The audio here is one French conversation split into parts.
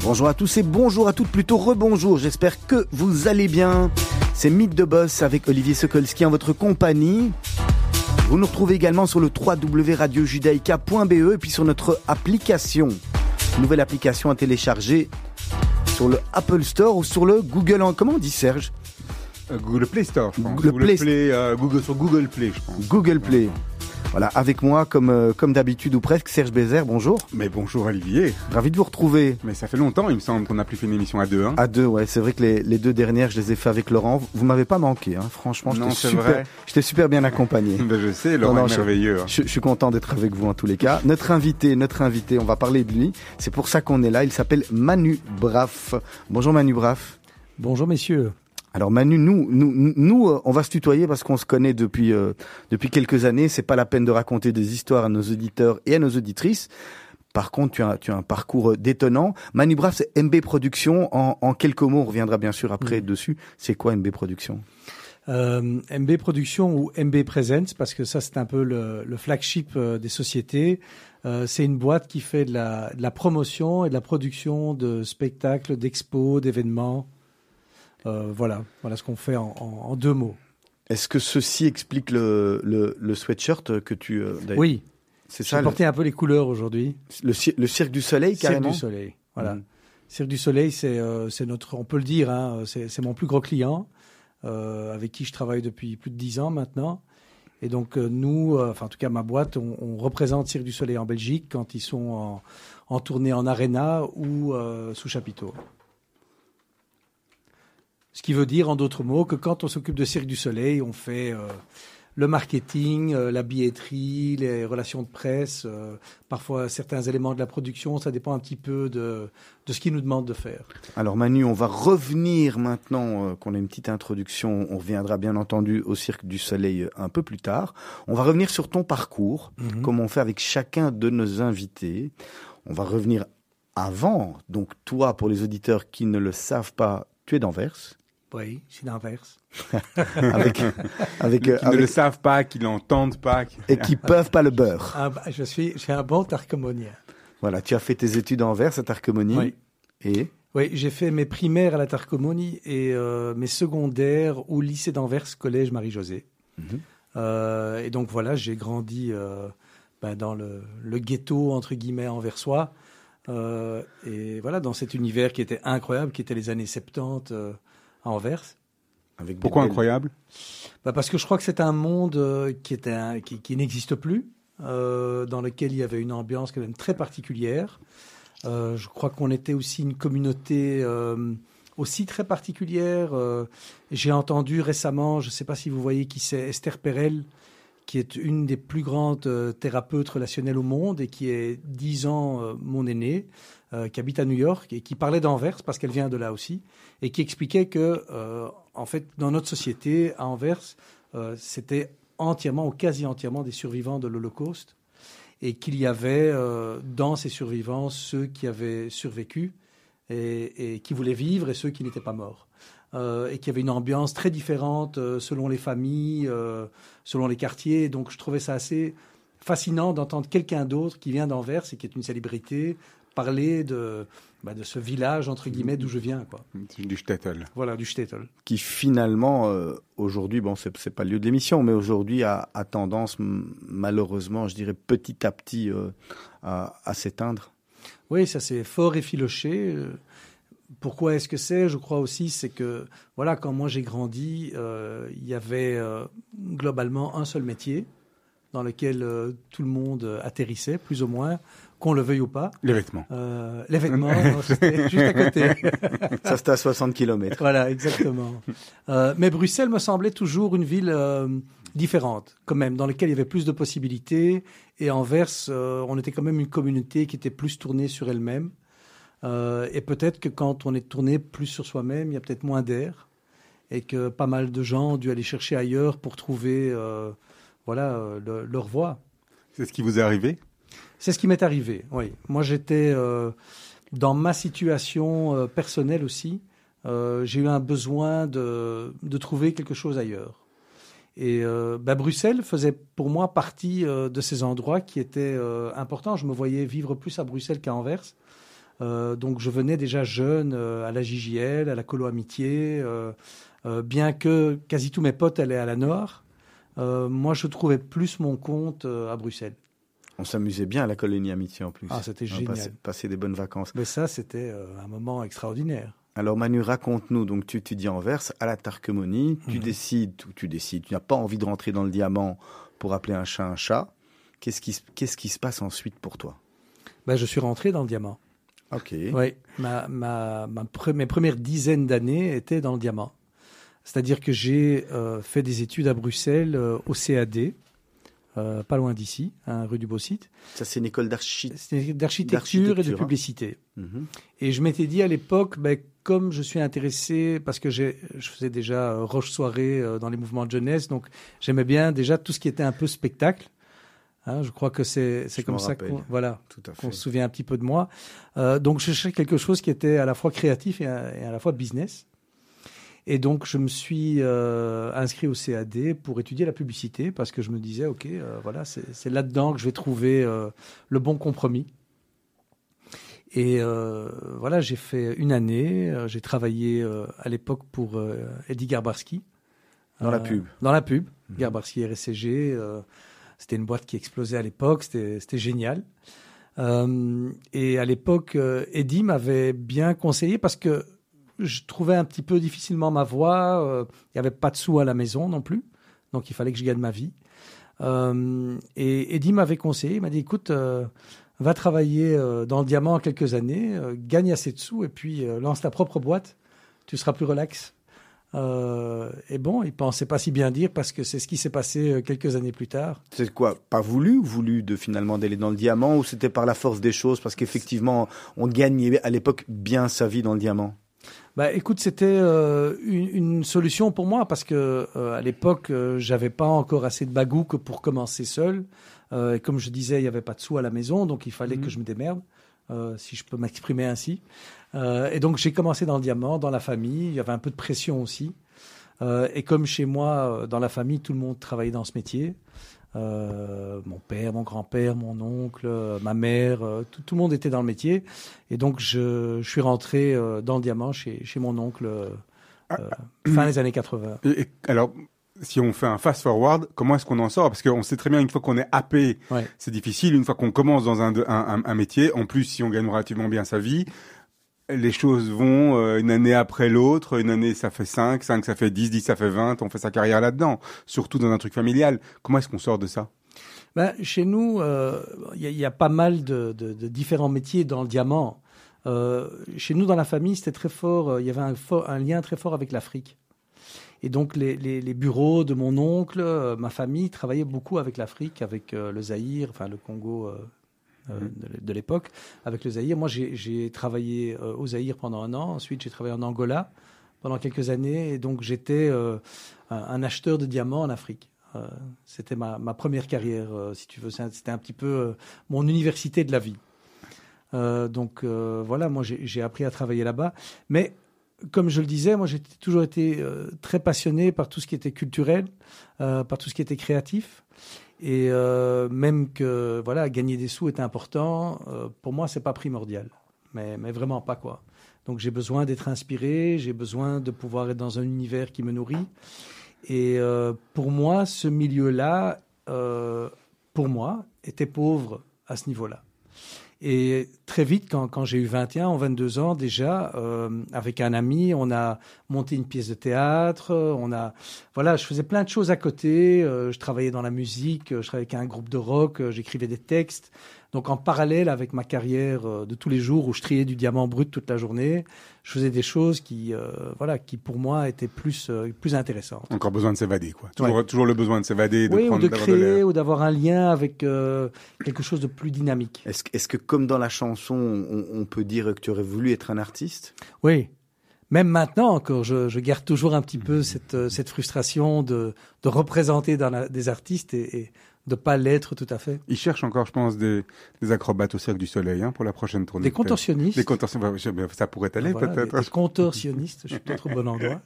Bonjour à tous et bonjour à toutes, plutôt rebonjour, j'espère que vous allez bien. C'est Mythe de Boss avec Olivier Sokolski en votre compagnie. Vous nous retrouvez également sur le www.radiojudaïka.be et puis sur notre application. Nouvelle application à télécharger sur le Apple Store ou sur le Google. Comment on dit Serge? Euh, Google Play Store, je pense. Google Google Play- Play, euh, Google, sur Google Play, je pense. Google Play. Voilà, avec moi, comme, euh, comme d'habitude ou presque, Serge Bézère, bonjour. Mais bonjour Olivier. Ravi de vous retrouver. Mais ça fait longtemps, il me semble qu'on n'a plus fait une émission à deux. Hein. À deux, ouais, c'est vrai que les, les deux dernières, je les ai fait avec Laurent. Vous m'avez pas manqué, hein. franchement, Non, j'étais super, super bien accompagné. Ben, je sais, Laurent Non, non, est je- merveilleux. hein. Je, je suis content d'être avec vous en tous les cas. Notre invité, notre invité, on va parler de lui. C'est pour ça qu'on est là. Il s'appelle Manu Braff. Bonjour Manu Braff. Bonjour messieurs. Alors Manu, nous, nous, nous, euh, on va se tutoyer parce qu'on se connaît depuis euh, depuis quelques années. C'est pas la peine de raconter des histoires à nos auditeurs et à nos auditrices. Par contre, tu as, tu as un parcours euh, détonnant. Manu Braff, c'est MB Productions. En, en quelques mots, on reviendra bien sûr après dessus. C'est quoi MB Productions? Euh, MB Production ou MB Presents, parce que ça c'est un peu le, le flagship euh, des sociétés. Euh, c'est une boîte qui fait de la, de la promotion et de la production de spectacles, d'expos, d'événements. Euh, voilà, voilà ce qu'on fait en, en- en deux mots. Est-ce que ceci explique le, le, le sweatshirt que tu... euh, Oui, c'est ça. Le, porté un peu les couleurs aujourd'hui. le, cir- le cirque du soleil, Cirque carrément. du Soleil, voilà. Cirque du Soleil, c'est euh, notre, on peut le dire, hein, c'est mon plus gros client, euh, avec qui je travaille depuis plus de dix ans maintenant. Et donc euh, nous, enfin en tout cas ma boîte, on, on représente Cirque du Soleil en Belgique quand ils sont en, en tournée en arena ou sous chapiteau. Ce qui veut dire, en d'autres mots, que quand on s'occupe de Cirque du Soleil, on fait euh, le marketing, euh, la billetterie, les relations de presse, euh, parfois certains éléments de la production. Ça dépend un petit peu de, de ce qu'ils nous demandent de faire. Alors Manu, on va revenir maintenant qu'on a une petite introduction. On reviendra bien entendu au Cirque du Soleil un peu plus tard. On va revenir sur ton parcours, Mhm. comme on fait avec chacun de nos invités. On va revenir avant. Donc toi, pour les auditeurs qui ne le savent pas, tu es d'Anvers. Oui, c'est l'inverse. Avec, avec, euh, Qui ne avec- le savent pas, qui l'entendent pas. qui- et qui peuvent pas le beurre. Ah, bah, je suis, j'ai un bon tarcomonien. Voilà, tu as fait tes études à Anvers, à Tarcomonie. Oui. Et? Oui, j'ai fait mes primaires à la Tarcomonie et euh, mes secondaires au lycée d'Anvers, collège Marie-Josée. Mhm. Euh, et donc voilà, j'ai grandi euh, ben, dans le, le ghetto, entre guillemets, anversois. Euh, et voilà, dans cet univers qui était incroyable, qui était les années 70 euh, à Anvers. avec Pourquoi belles- incroyable? Bah parce que je crois que c'est un monde euh, qui, était un- qui, qui n'existe plus, euh, dans lequel il y avait une ambiance quand même très particulière. Euh, je crois qu'on était aussi une communauté euh, aussi très particulière. Euh, J'ai entendu récemment, je ne sais pas si vous voyez qui c'est, Esther Perel, qui est une des plus grandes euh, thérapeutes relationnelles au monde et qui est dix ans euh, mon aînée, euh, qui habite à New York et qui parlait d'Anvers parce qu'elle vient de là aussi et qui expliquait que, en fait, dans notre société, à Anvers, c'était entièrement ou quasi entièrement des survivants de l'Holocauste et qu'il y avait dans ces survivants ceux qui avaient survécu et qui voulaient vivre et ceux qui n'étaient pas morts. Euh, et qu'il y avait une ambiance très différente euh, selon les familles, euh, selon les quartiers. Donc je trouvais ça assez fascinant d'entendre quelqu'un d'autre qui vient d'Anvers et qui est une célébrité parler de, bah, de ce village, entre guillemets, d'où je viens. Quoi. Du shtetl. Voilà, du Stettel. qui finalement, euh, aujourd'hui, bon, c'est c'est pas le lieu de l'émission, mais aujourd'hui a, a tendance, malheureusement, je dirais petit à petit, euh, à, à s'éteindre. Oui, ça c'est fort effiloché. Pourquoi est-ce que c'est? Je crois aussi, c'est que voilà, quand moi j'ai grandi, euh, il y avait euh, globalement un seul métier dans lequel euh, tout le monde atterrissait, plus ou moins, qu'on le veuille ou pas. Les vêtements. Euh, les vêtements, c'était juste à côté. Ça, c'était à 60 km. voilà, exactement. Euh, mais Bruxelles me semblait toujours une ville euh, différente, quand même, dans laquelle il y avait plus de possibilités. Et Anvers, euh, on était quand même une communauté qui était plus tournée sur elle-même. Euh, et peut-être que quand on est tourné plus sur soi-même, il y a peut-être moins d'air. Et que pas mal de gens ont dû aller chercher ailleurs pour trouver euh, voilà, euh, le- leur voie. C'est ce qui vous est arrivé? C'est ce qui m'est arrivé, oui. Moi, j'étais euh, dans ma situation personnelle aussi. j'ai eu un besoin de, de trouver quelque chose ailleurs. Et bah, Bruxelles faisait pour moi partie de ces endroits qui étaient importants. Je me voyais vivre plus à Bruxelles qu'à Anvers. Euh, donc je venais déjà jeune euh, à la JJL, à la Colo Amitié, euh, bien que quasi tous mes potes allaient à la Nord. moi, je trouvais plus mon compte à Bruxelles. On s'amusait bien à la colonie Amitié en plus. Ah, c'était génial. passait, passait des bonnes vacances. Mais ça, c'était un moment extraordinaire. Alors Manu, raconte-nous, donc tu étudies à Anvers, à la Tarquemonie, tu Mhm. décides, ou tu décides, tu n'as pas envie de rentrer dans le diamant pour appeler un chat un chat. Qu'est-ce qui, se- qu'est-ce qui se passe ensuite pour toi? Ben, je suis rentré dans le diamant. Ok. Oui, ma, ma, ma pre- mes premières dizaines d'années étaient dans le diamant. C'est-à-dire que j'ai euh, fait des études à Bruxelles euh, au CAD, euh, pas loin d'ici, hein, rue du Beau-Site. Ça, c'est une école d'architecture et de hein. publicité. Mhm. Et je m'étais dit à l'époque, ben, comme je suis intéressé, parce que je faisais déjà Roche Soirée dans les mouvements de jeunesse, donc j'aimais bien déjà tout ce qui était un peu spectacle. Hein, je crois que c'est comme ça qu'on voilà, qu'on se souvient un petit peu de moi. Euh, donc je cherchais quelque chose qui était à la fois créatif et à, et à la fois business. Et donc je me suis euh, inscrit au CAD pour étudier la publicité parce que je me disais, ok, euh, voilà, c'est là-dedans que je vais trouver le bon compromis. Et voilà, j'ai fait une année. J'ai travaillé à l'époque pour Eddie Garbarski. Dans la pub. Dans la pub. Mhm. Garbarski RSCG. C'était une boîte qui explosait à l'époque. C'était génial. Euh, et à l'époque, euh, Eddie m'avait bien conseillé parce que je trouvais un petit peu difficilement ma voie. euh, Il n'y avait pas de sous à la maison non plus. Donc il fallait que je gagne ma vie. Et Eddie m'avait conseillé, il m'a dit écoute, va travailler dans le diamant quelques années, gagne assez de sous et puis lance ta propre boîte, tu seras plus relax. Euh, et bon, il pensait pas si bien dire parce que c'est ce qui s'est passé euh, quelques années plus tard. C'est quoi Pas voulu ou voulu de finalement d'aller dans le diamant ou c'était par la force des choses Parce qu'effectivement, on gagnait à l'époque bien sa vie dans le diamant? Bah, écoute, c'était euh, une, une solution pour moi parce que euh, à l'époque, j'avais pas encore assez de bagou que pour commencer seul. Et comme je disais, il n'y avait pas de sous à la maison, donc il fallait Mhm. que je me démerde, euh, si je peux m'exprimer ainsi. Euh, et donc j'ai commencé dans le diamant, dans la famille. Il y avait un peu de pression aussi. Euh, et comme chez moi, euh, dans la famille, tout le monde travaillait dans ce métier. Euh, mon père, mon grand-père, mon oncle, ma mère, tout, tout le monde était dans le métier. Et donc, je, je suis rentré dans le diamant chez, chez mon oncle Ah, fin des années 80. Et, et alors, si on fait un fast forward, comment est-ce qu'on en sort? Parce qu'on sait très bien une fois qu'on est happé, Ouais. c'est difficile. Une fois qu'on commence dans un, un, un- un métier, en plus, si on gagne relativement bien sa vie, les choses vont euh, une année après l'autre. Une année, ça fait 5, 5, ça fait 10, 10, ça fait 20. On fait sa carrière là-dedans. Surtout dans un truc familial. Comment est-ce qu'on sort de ça? Ben, chez nous, euh, il y, a- pas mal de, différents métiers dans le diamant. Euh, chez nous, dans la famille, c'était très fort. Il y avait un, lien très fort avec l'Afrique. Et donc, les, bureaux de mon oncle, ma famille, travaillaient beaucoup avec l'Afrique, avec le Zaïre, enfin le Congo de, de l'époque, avec le Zaïre. Moi, j'ai travaillé euh, au Zaïre pendant un an. Ensuite, j'ai travaillé en Angola pendant quelques années. Et donc, j'étais euh, un, acheteur de diamants en Afrique. Euh, C'était ma, ma première carrière, euh, si tu veux. C'était un petit peu euh, mon université de la vie. Euh, donc euh, voilà, moi j'ai appris à travailler là-bas. Mais comme je le disais, moi j'ai toujours été euh, très passionné par tout ce qui était culturel, euh, par tout ce qui était créatif. Et euh, même que voilà, gagner des sous est important, euh, pour moi c'est pas primordial, mais, mais vraiment pas quoi. Donc j'ai besoin d'être inspiré, j'ai besoin de pouvoir être dans un univers qui me nourrit. Et euh, pour moi, ce milieu-là, pour moi, était pauvre à ce niveau-là. Et très vite, quand, quand j'ai eu 21 ou 22 ans déjà, euh, avec un ami, on a monté une pièce de théâtre, on a, voilà, je faisais plein de choses à côté. euh, je travaillais dans la musique, euh, je travaillais avec un groupe de rock, euh, j'écrivais des textes. Donc en parallèle avec ma carrière euh, de tous les jours où je triais du diamant brut toute la journée, je faisais des choses qui, euh, voilà, qui pour moi étaient plus, euh, plus intéressantes. Encore besoin de s'évader, quoi. Toujours, toujours le besoin de s'évader, de oui, ou prendre de d'avoir créer, ou d'avoir un lien avec euh, quelque chose de plus dynamique. Est-ce que- comme dans la chanson, on, on peut dire que tu aurais voulu être un artiste? Oui. Même maintenant encore, je, je garde toujours un petit peu cette, cette frustration de, de représenter dans la- des artistes et, et de pas l'être tout à fait. Ils cherchent encore, je pense, des, des acrobates au Cirque du Soleil hein, pour la prochaine tournée. Des contorsionnistes. Des contorsionnistes. bah, Ça pourrait aller, Voilà, peut-être. des, des contorsionnistes, je suis peut-être au bon endroit.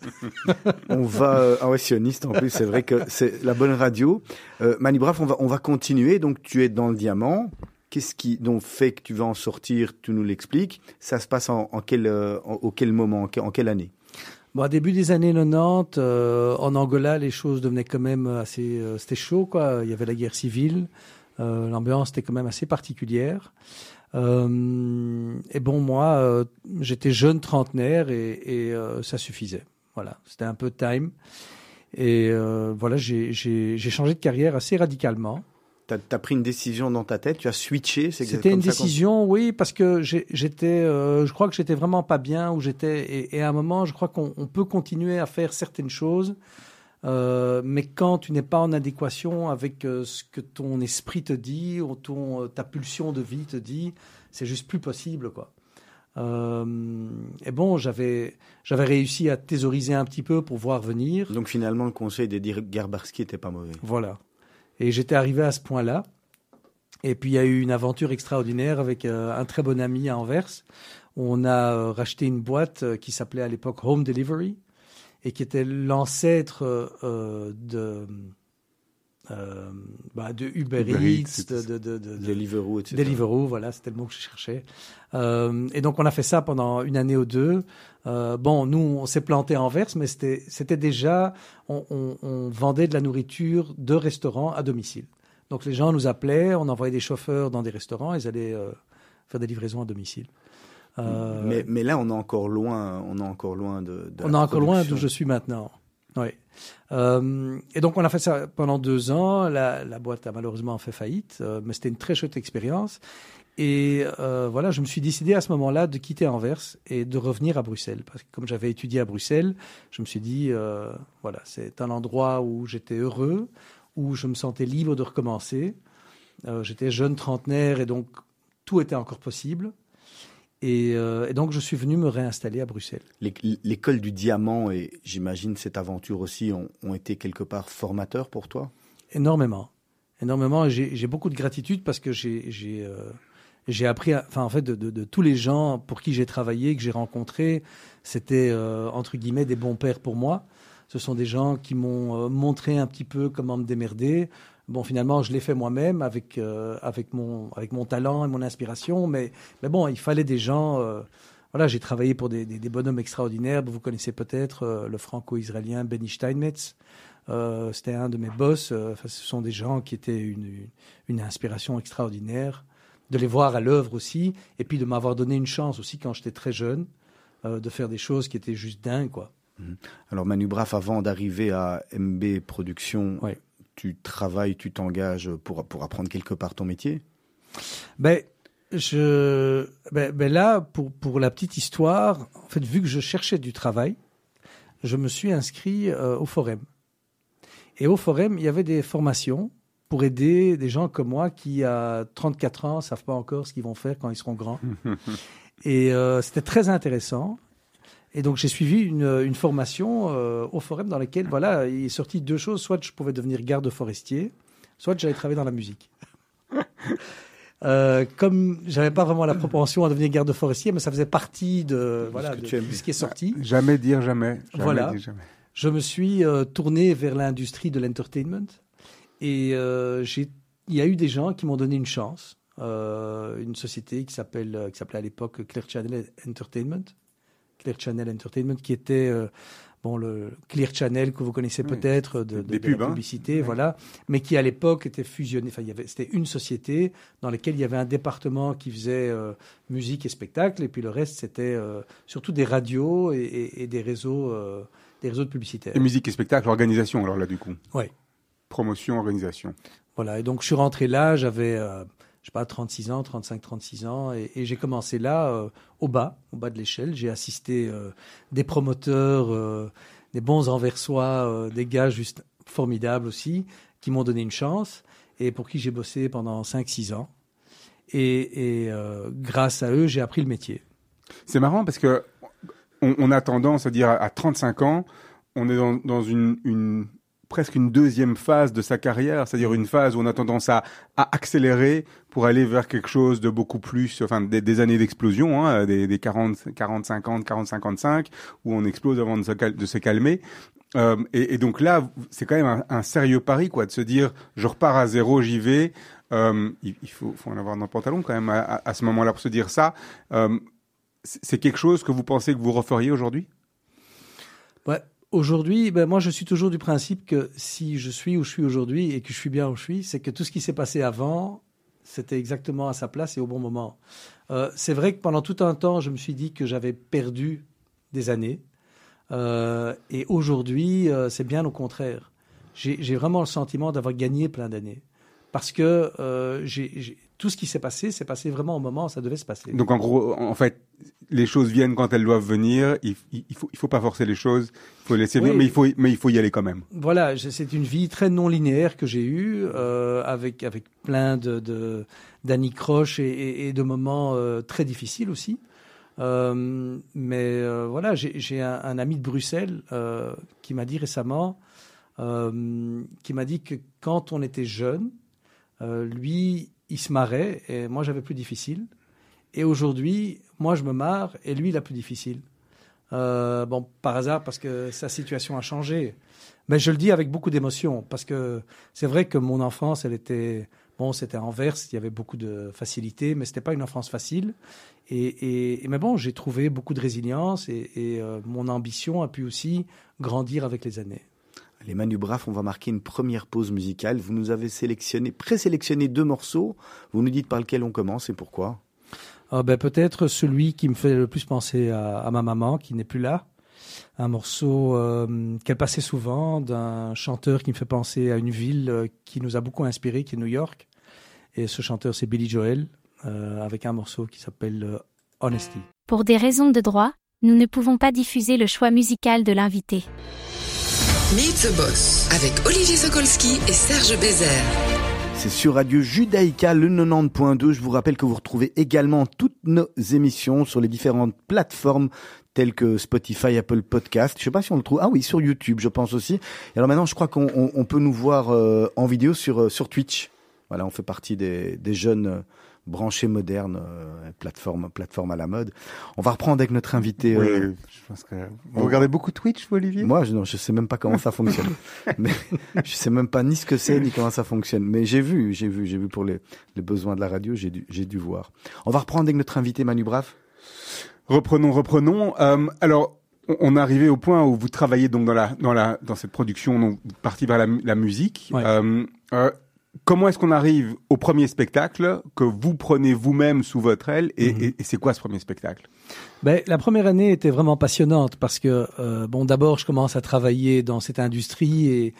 On va, euh, ah ouais, sioniste en plus, c'est vrai que c'est la bonne radio. Euh, Manu Braff, on va, on va continuer. Donc tu es dans le diamant. Qu'est-ce qui donc fait que tu vas en sortir? Tu nous l'expliques. Ça se passe en, quel, euh, au quel moment, en, quelle année? Bon, début des années 90, euh, en Angola, les choses devenaient quand même assez. c'était chaud, quoi. Il y avait la guerre civile. L'ambiance était quand même assez particulière. Euh, et bon, moi, euh, j'étais jeune trentenaire et, et euh, ça suffisait. Voilà, c'était un peu time. Et voilà, j'ai changé de carrière assez radicalement. Tu as, pris une décision dans ta tête, tu as switché C'était une décision, oui, parce que j'étais, je crois que j'étais vraiment pas bien où j'étais. Et, et, à un moment, je crois qu'on peut continuer à faire certaines choses euh, mais quand tu n'es pas en adéquation avec euh, ce que ton esprit te dit, ou ton, euh, ta pulsion de vie te dit, c'est juste plus possible, quoi. et bon, j'avais j'avais réussi à thésauriser un petit peu pour voir venir. Donc finalement, le conseil d'Eddie Garbarski était pas mauvais. Voilà. Et j'étais arrivé à ce point-là. Et puis il y a eu une aventure extraordinaire avec un très bon ami à Anvers. On a racheté une boîte qui s'appelait à l'époque Home Delivery et qui était l'ancêtre euh, de, euh, bah, de Uber, Eats, de, de, de, de, Deliveroo, etc. Deliveroo, voilà, c'était le mot que je cherchais. Euh, et donc on a fait ça pendant une année ou deux. Euh, bon, nous, on s'est planté en verse, mais c'était, déjà, on, on, on, vendait de la nourriture de restaurants à domicile. Donc les gens nous appelaient, on envoyait des chauffeurs dans des restaurants, ils allaient euh, faire des livraisons à domicile. Euh, mais, mais, là, on est encore loin, on est encore loin de. on est encore loin d'où je suis maintenant. Oui. Euh, et donc on a fait ça pendant deux ans. La, boîte a malheureusement fait faillite, euh, mais c'était une très chouette expérience. Et euh, voilà, je me suis décidé à ce moment-là de quitter Anvers et de revenir à Bruxelles. Parce que comme j'avais étudié à Bruxelles, je me suis dit, voilà, c'est un endroit où j'étais heureux, où je me sentais libre de recommencer. J'étais jeune trentenaire et donc tout était encore possible. Euh, et, donc, je suis venu me réinstaller à Bruxelles. L'école du diamant et j'imagine cette aventure aussi ont, été quelque part formateurs pour toi? Énormément. Énormément. J'ai beaucoup de gratitude parce que j'ai euh, appris, enfin, en fait, de, tous les gens pour qui j'ai travaillé, que j'ai rencontrés, c'était, euh, entre guillemets, des bons pères pour moi. Ce sont des gens qui m'ont montré un petit peu comment me démerder. Bon, finalement, je l'ai fait moi-même avec, euh, avec, mon, avec mon talent et mon inspiration, mais, mais bon, il fallait des gens. Euh, voilà, j'ai travaillé pour des, des, bonhommes extraordinaires. Vous connaissez peut-être euh, le franco-israélien Benny Steinmetz. C'était un de mes boss. ce sont des gens qui étaient une, une, inspiration extraordinaire. De les voir à l'œuvre aussi, et puis de m'avoir donné une chance aussi quand j'étais très jeune, de faire des choses qui étaient juste dingues, quoi. Mmh. Alors Manu Braff, avant d'arriver à MB Productions, tu travailles, tu t'engages pour, pour apprendre quelque part ton métier? Ben, je, ben, ben, là, pour, pour la petite histoire, en fait, vu que je cherchais du travail, je me suis inscrit euh, au Forum. Et au Forum, il y avait des formations pour aider des gens comme moi qui, à 34 ans, ne savent pas encore ce qu'ils vont faire quand ils seront grands. Et euh, c'était très intéressant. Et donc j'ai suivi une, une formation euh, au Forum dans laquelle voilà, il est sorti deux choses. Soit je pouvais devenir garde forestier, soit j'allais travailler dans la musique. Euh, comme j'avais pas vraiment la propension à devenir garde forestier, mais ça faisait partie de voilà de, ce qui est sorti. Ah, jamais dire jamais. voilà. Je me suis euh, tourné vers l'industrie de l'entertainment et euh, j'ai il y a eu des gens qui m'ont donné une chance. Euh, une société qui s'appelle qui s'appelait à l'époque Clear Channel Entertainment Clear Channel Entertainment, qui était euh, bon le Clear Channel que vous connaissez peut-être de, de, la hein. publicité, voilà, mais qui à l'époque était fusionné. Enfin, il y avait c'était une société dans laquelle il y avait un département qui faisait euh, musique et spectacle, et puis le reste c'était euh, surtout des radios et, des réseaux des réseaux de publicité. Et musique et spectacle, organisation alors là du coup. Oui. Promotion, organisation. Voilà, et donc je suis rentré là, j'avais je sais pas, 36 ans, 35, 36 ans, et, j'ai commencé là, euh, au bas, au bas de l'échelle. J'ai assisté euh, des promoteurs, euh, des bons enversois, des gars juste formidables aussi, qui m'ont donné une chance, et pour qui j'ai bossé pendant 5-6 ans. Et, grâce à eux, j'ai appris le métier. C'est marrant parce que on, a tendance à dire à, 35 ans, on est dans, une presque une deuxième phase de sa carrière, c'est-à-dire une phase où on a tendance à, accélérer pour aller vers quelque chose de beaucoup plus, enfin des, années d'explosion, hein, des, des 40, 40, 50, 40, 55, où on explose avant de se, calmer. Euh, et, donc là, c'est quand même un, sérieux pari, quoi, de se dire, je repars à zéro, j'y vais. euh, il, faut, en avoir dans le pantalon quand même à, à- à ce moment-là pour se dire ça. Euh, c'est quelque chose que vous pensez que vous referiez aujourd'hui? Ouais. Aujourd'hui, ben moi, je suis toujours du principe que si je suis où je suis aujourd'hui et que je suis bien où je suis, c'est que tout ce qui s'est passé avant, c'était exactement à sa place et au bon moment. Euh, c'est vrai que pendant tout un temps, je me suis dit que j'avais perdu des années. Euh, et aujourd'hui, euh, c'est bien au contraire. J'ai vraiment le sentiment d'avoir gagné plein d'années. Parce que euh, j'ai- j'ai- tout ce qui s'est passé, c'est passé vraiment au moment où ça devait se passer. Donc en gros, en fait, les choses viennent quand elles doivent venir. Il, il, il faut, il faut pas forcer les choses. Il faut laisser venir, mais il faut, mais il faut y aller quand même. Voilà, c'est une vie très non linéaire que j'ai eue, euh, avec, avec plein de, de, d'anicroches et, et, et de moments euh, très difficiles aussi. Euh, mais euh, voilà, j'ai, j'ai un, un ami de Bruxelles euh, qui m'a dit récemment, euh, qui m'a dit que quand on était jeune, euh, lui, il se marrait et moi j'avais plus difficile. Et aujourd'hui, moi je me marre et lui il a plus difficile. Euh, bon, par hasard, parce que sa situation a changé. Mais je le dis avec beaucoup d'émotion, parce que c'est vrai que mon enfance, elle était... Bon, c'était à Anvers, il y avait beaucoup de facilité, mais c'était pas une enfance facile. Et, mais bon, j'ai trouvé beaucoup de résilience et, et, euh, mon ambition a pu aussi grandir avec les années. Les Manu Braff, on va marquer une première pause musicale. Vous nous avez sélectionné, présélectionné deux morceaux. Vous nous dites par lequel on commence et pourquoi Ah ben, Peut-être celui qui me fait le plus penser à, à ma maman, qui n'est plus là. Un morceau euh, qu'elle passait souvent, d'un chanteur qui me fait penser à une ville euh, qui nous a beaucoup inspiré, qui est New York. Et ce chanteur, c'est Billy Joel, euh, avec un morceau qui s'appelle euh, Honesty. Pour des raisons de droit, nous ne pouvons pas diffuser le choix musical de l'invité. Meet the Boss avec Olivier Sokolski et Serge Bézère. C'est sur Radio Judaïka, le 90.2. Je vous rappelle que vous retrouvez également toutes nos émissions sur les différentes plateformes telles que Spotify, Apple Podcast. Je sais pas si on le trouve. Ah oui, sur YouTube, je pense aussi. Et alors maintenant, je crois qu'on on- on peut nous voir euh, en vidéo sur, euh, sur Twitch. Voilà, on fait partie des, des jeunes branchés modernes, euh, plateforme, plateforme à la mode. On va reprendre avec notre invité. euh, Oui, je pense que vous regardez beaucoup Twitch, vous, Olivier? Moi, je, non, je sais même pas comment ça fonctionne. mais je sais même pas ni ce que c'est ni comment ça fonctionne. Mais j'ai vu, j'ai vu, j'ai vu pour les, les besoins de la radio, j'ai dû, j'ai dû voir. On va reprendre avec notre invité Manu Braff. Reprenons, reprenons. Euh, alors, on- on est arrivé au point où vous travaillez donc dans la dans la dans cette production, donc partie vers la, la musique. Ouais. Euh, euh, comment est-ce qu'on arrive au premier spectacle que vous prenez vous-même sous votre aile et, Mhm. et- et c'est quoi ce premier spectacle? Ben, la première année était vraiment passionnante parce que, euh, bon, d'abord, je commence à travailler dans cette industrie et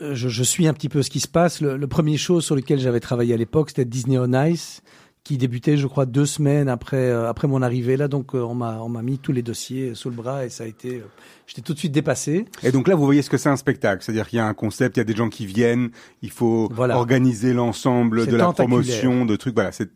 euh, je, je suis un petit peu ce qui se passe. Le, le premier show sur lequel j'avais travaillé à l'époque, c'était Disney on Ice, qui débutait, je crois, deux semaines après euh, après mon arrivée là. Donc, euh, on m'a on m'a mis tous les dossiers sous le bras et ça a été, euh, j'étais tout de suite dépassé. Et donc là, vous voyez ce que c'est un spectacle, c'est-à-dire qu'il y a un concept, il y a des gens qui viennent, il faut Voilà. organiser l'ensemble de la promotion, de trucs. Voilà, c'est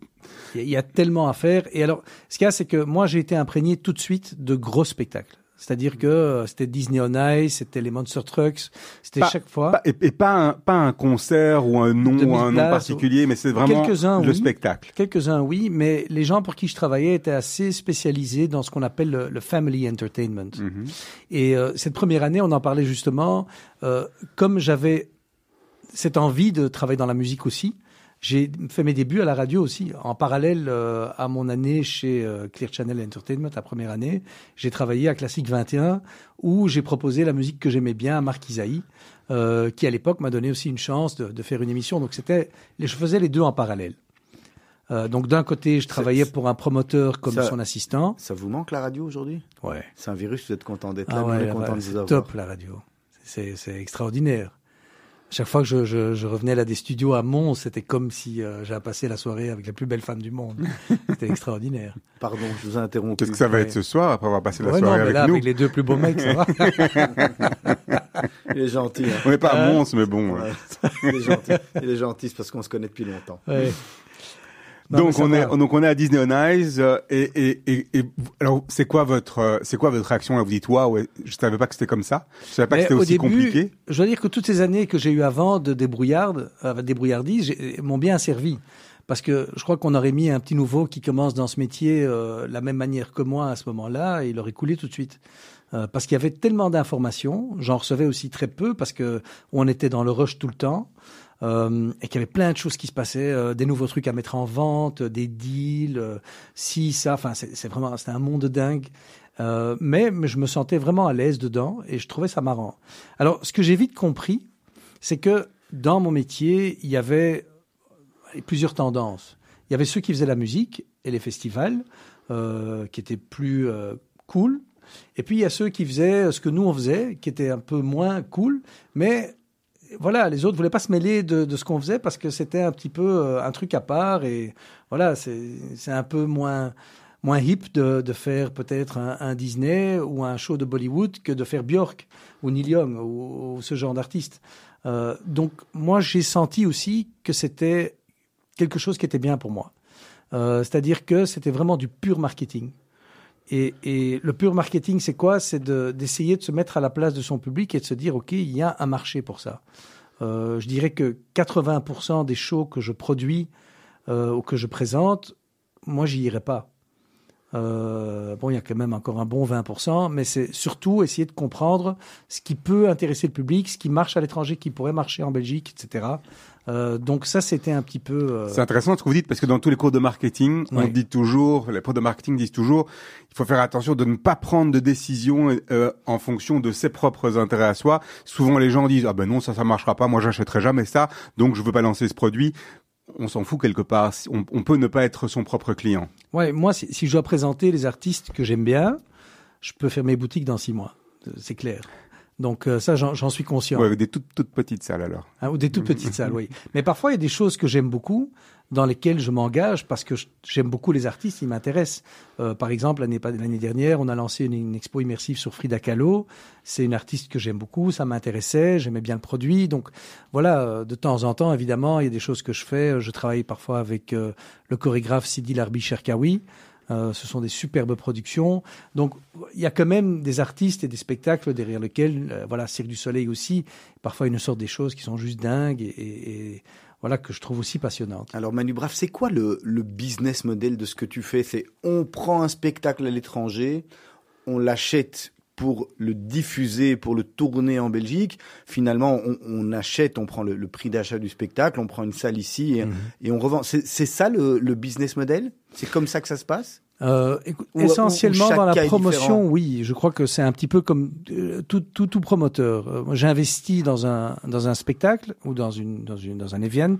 Il y, a- il y a tellement à faire. Et alors, ce qu'il y a, c'est que moi, j'ai été imprégné tout de suite de gros spectacles. C'est-à-dire que euh, c'était Disney on Ice, c'était les Monster Trucks, c'était chaque fois. pas, et, et pas un pas un concert ou un nom un nom particulier, mais c'est vraiment le oui. spectacle. Quelques-uns, oui, mais les gens pour qui je travaillais étaient assez spécialisés dans ce qu'on appelle le, le family entertainment. Mhm. Et euh, cette première année, on en parlait justement, euh, comme j'avais cette envie de travailler dans la musique aussi, j'ai fait mes débuts à la radio aussi, en parallèle euh, à mon année chez euh, Clear Channel Entertainment, la première année. J'ai travaillé à Classique 21, où j'ai proposé la musique que j'aimais bien à Marc Isaïe, euh, qui à l'époque m'a donné aussi une chance de, de faire une émission. Donc c'était, je faisais les deux en parallèle. Euh, donc d'un côté, je travaillais pour un promoteur comme ça- son assistant. Ça vous manque la radio aujourd'hui? Ouais. C'est un virus, vous êtes content d'être là, Ah nous, ouais, on est là, content ouais, de vous c'est avoir. top la radio. C'est extraordinaire. Chaque fois que je, je, je revenais là des studios à Mons, c'était comme si euh, j'avais passé la soirée avec la plus belle femme du monde. C'était extraordinaire. Pardon, je vous ai interrompu. Qu'est-ce que ça va être ce soir après avoir passé la Ouais, non, soirée mais avec là, nous avec les deux plus beaux mecs, ça va. Il est gentil. hein. On n'est pas à Euh, Mons, mais bon. Ouais. Il est gentil. Il est gentil, c'est parce qu'on se connaît depuis longtemps. Ouais. Non, donc on va. est donc on est à Disney on Ice euh, et et et, alors c'est quoi votre euh, c'est quoi votre réaction? Là vous dites waouh je savais pas que c'était comme ça je savais pas que c'était au aussi début, compliqué Je dois dire que toutes ces années que j'ai eues avant de débrouillarde, euh, débrouillardise, m'ont bien servi. Parce que je crois qu'on aurait mis un petit nouveau qui commence dans ce métier euh, la même manière que moi à ce moment-là, et il aurait coulé tout de suite. Euh, parce qu'il y avait tellement d'informations, j'en recevais aussi très peu parce que on était dans le rush tout le temps. Euh, et qu'il y avait plein de choses qui se passaient, euh, des nouveaux trucs à mettre en vente, des deals, euh, si ça, enfin c'est vraiment c'était un monde dingue. Euh, mais, je me sentais vraiment à l'aise dedans et je trouvais ça marrant. Alors ce que j'ai vite compris, c'est que dans mon métier, il y avait plusieurs tendances. Il y avait ceux qui faisaient la musique et les festivals, euh, qui étaient plus euh, cool. Et puis il y a ceux qui faisaient ce que nous on faisait, qui était un peu moins cool, mais voilà, les autres voulaient pas se mêler de, de ce qu'on faisait parce que c'était un petit peu euh, un truc à part et voilà, c'est un peu moins moins hip de, de faire peut-être un, Disney ou un show de Bollywood que de faire Björk ou Neil Young ou, ou ce genre d'artiste. Euh, donc moi j'ai senti aussi que c'était quelque chose qui était bien pour moi. Euh, C'est-à-dire que c'était vraiment du pur marketing. Et, et le pur marketing, c'est quoi? C'est de- d'essayer de, se mettre à la place de son public et de se dire, OK, il y a un marché pour ça. Euh, je dirais que 80% des shows que je produis euh, ou que je présente, moi, j'y irai pas. Euh, bon, il y a quand même encore un bon 20%, mais c'est surtout essayer de comprendre ce qui peut intéresser le public, ce qui marche à l'étranger, qui pourrait marcher en Belgique, etc. Euh, donc ça, c'était un petit peu... euh, C'est intéressant ce que vous dites parce que dans tous les cours de marketing, on dit toujours, les profs de marketing disent toujours, il faut faire attention de ne pas prendre de décision euh, en fonction de ses propres intérêts à soi. Souvent les gens disent ah ben non ça ça marchera pas, moi j'achèterai jamais ça, donc je veux pas lancer ce produit. On s'en fout quelque part. On, peut ne pas être son propre client. Ouais, moi, si, si je dois présenter les artistes que j'aime bien, je peux fermer boutique dans six mois. C'est clair. Donc euh, ça, j'en suis conscient. Ouais, des toutes toutes petites salles alors. Hein, ou des toutes petites salles, oui. Mais parfois, il y a des choses que j'aime beaucoup, dans lesquelles je m'engage parce que j'aime beaucoup les artistes, ils m'intéressent. Euh, par exemple, l'année dernière, on a lancé une, une expo immersive sur Frida Kahlo. C'est une artiste que j'aime beaucoup, ça m'intéressait, j'aimais bien le produit. Donc voilà, euh, de temps en temps, évidemment, il y a des choses que je fais. Je travaille parfois avec euh, le chorégraphe Sidi Larbi Cherkaoui. Euh, ce sont des superbes productions. Donc, il y a quand même des artistes et des spectacles derrière lesquels, euh, voilà, Cirque du Soleil aussi, parfois ils nous sortent des choses qui sont juste dingues et, et- et voilà que je trouve aussi passionnantes. Alors Manu Braff, c'est quoi le, le business model de ce que tu fais? C'est on prend un spectacle à l'étranger, on l'achète pour le diffuser, pour le tourner en Belgique. Finalement, on, on achète, on prend le, le prix d'achat du spectacle, on prend une salle ici et, Mhm. et on revend. C'est ça le, le business model? C'est comme ça que ça se passe? Euh, écoute, Ou- ou- essentiellement ou dans la promotion, oui. Je crois que c'est un petit peu comme euh, tout, tout, tout promoteur. Euh, J'investis dans un, dans un spectacle ou dans, une, dans, une, dans un event.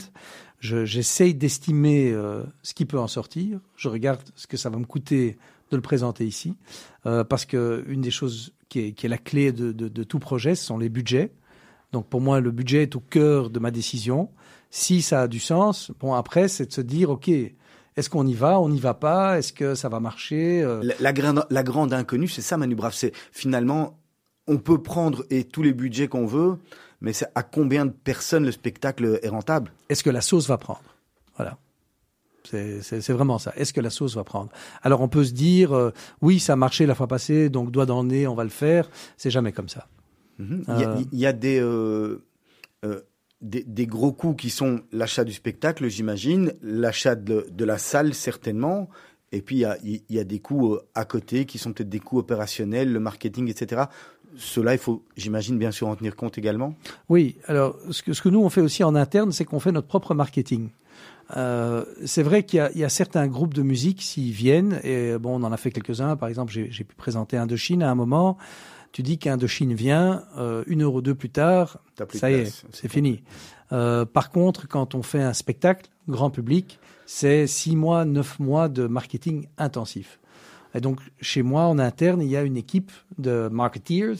Je- J'essaye d'estimer euh, ce qui peut en sortir. Je regarde ce que ça va me coûter de le présenter ici. Euh, parce que une des choses qui est, la clé de, tout projet, ce sont les budgets. Donc pour moi, le budget est au cœur de ma décision. Si ça a du sens, bon après, c'est de se dire, ok, est-ce qu'on y va, on n'y va pas, est-ce que ça va marcher euh, la, grande, inconnue, c'est ça Manu Braff. C'est finalement, on peut prendre et tous les budgets qu'on veut, mais à combien de personnes le spectacle est rentable? Est-ce que la sauce va prendre? Voilà. C'est vraiment ça. Est-ce que la sauce va prendre? Alors on peut se dire, euh, oui, ça a marché la fois passée, donc doigt dans le nez, on va le faire. C'est jamais comme ça. Mhm. Il y a, Euh. il y a des, euh, des, des gros coûts qui sont l'achat du spectacle, j'imagine, l'achat de, de la salle, certainement. Et puis, il y a, il y a des coûts à côté qui sont peut-être des coûts opérationnels, le marketing, etc. Cela, il faut, j'imagine, bien sûr en tenir compte également. Oui, alors ce que, ce que nous on fait aussi en interne, c'est qu'on fait notre propre marketing. Euh, c'est vrai qu'il y, a- il y a certains groupes de musique s'ils viennent, et bon, on en a fait quelques-uns. Par exemple, j'ai pu présenter Indochine à un moment. Tu dis qu'Indochine vient, euh, une heure ou deux plus tard, plus de ça y est, c'est fini. Euh, par contre, quand on fait un spectacle grand public, c'est six mois, neuf mois de marketing intensif. Et donc, chez moi, en interne, il y a une équipe de marketeers,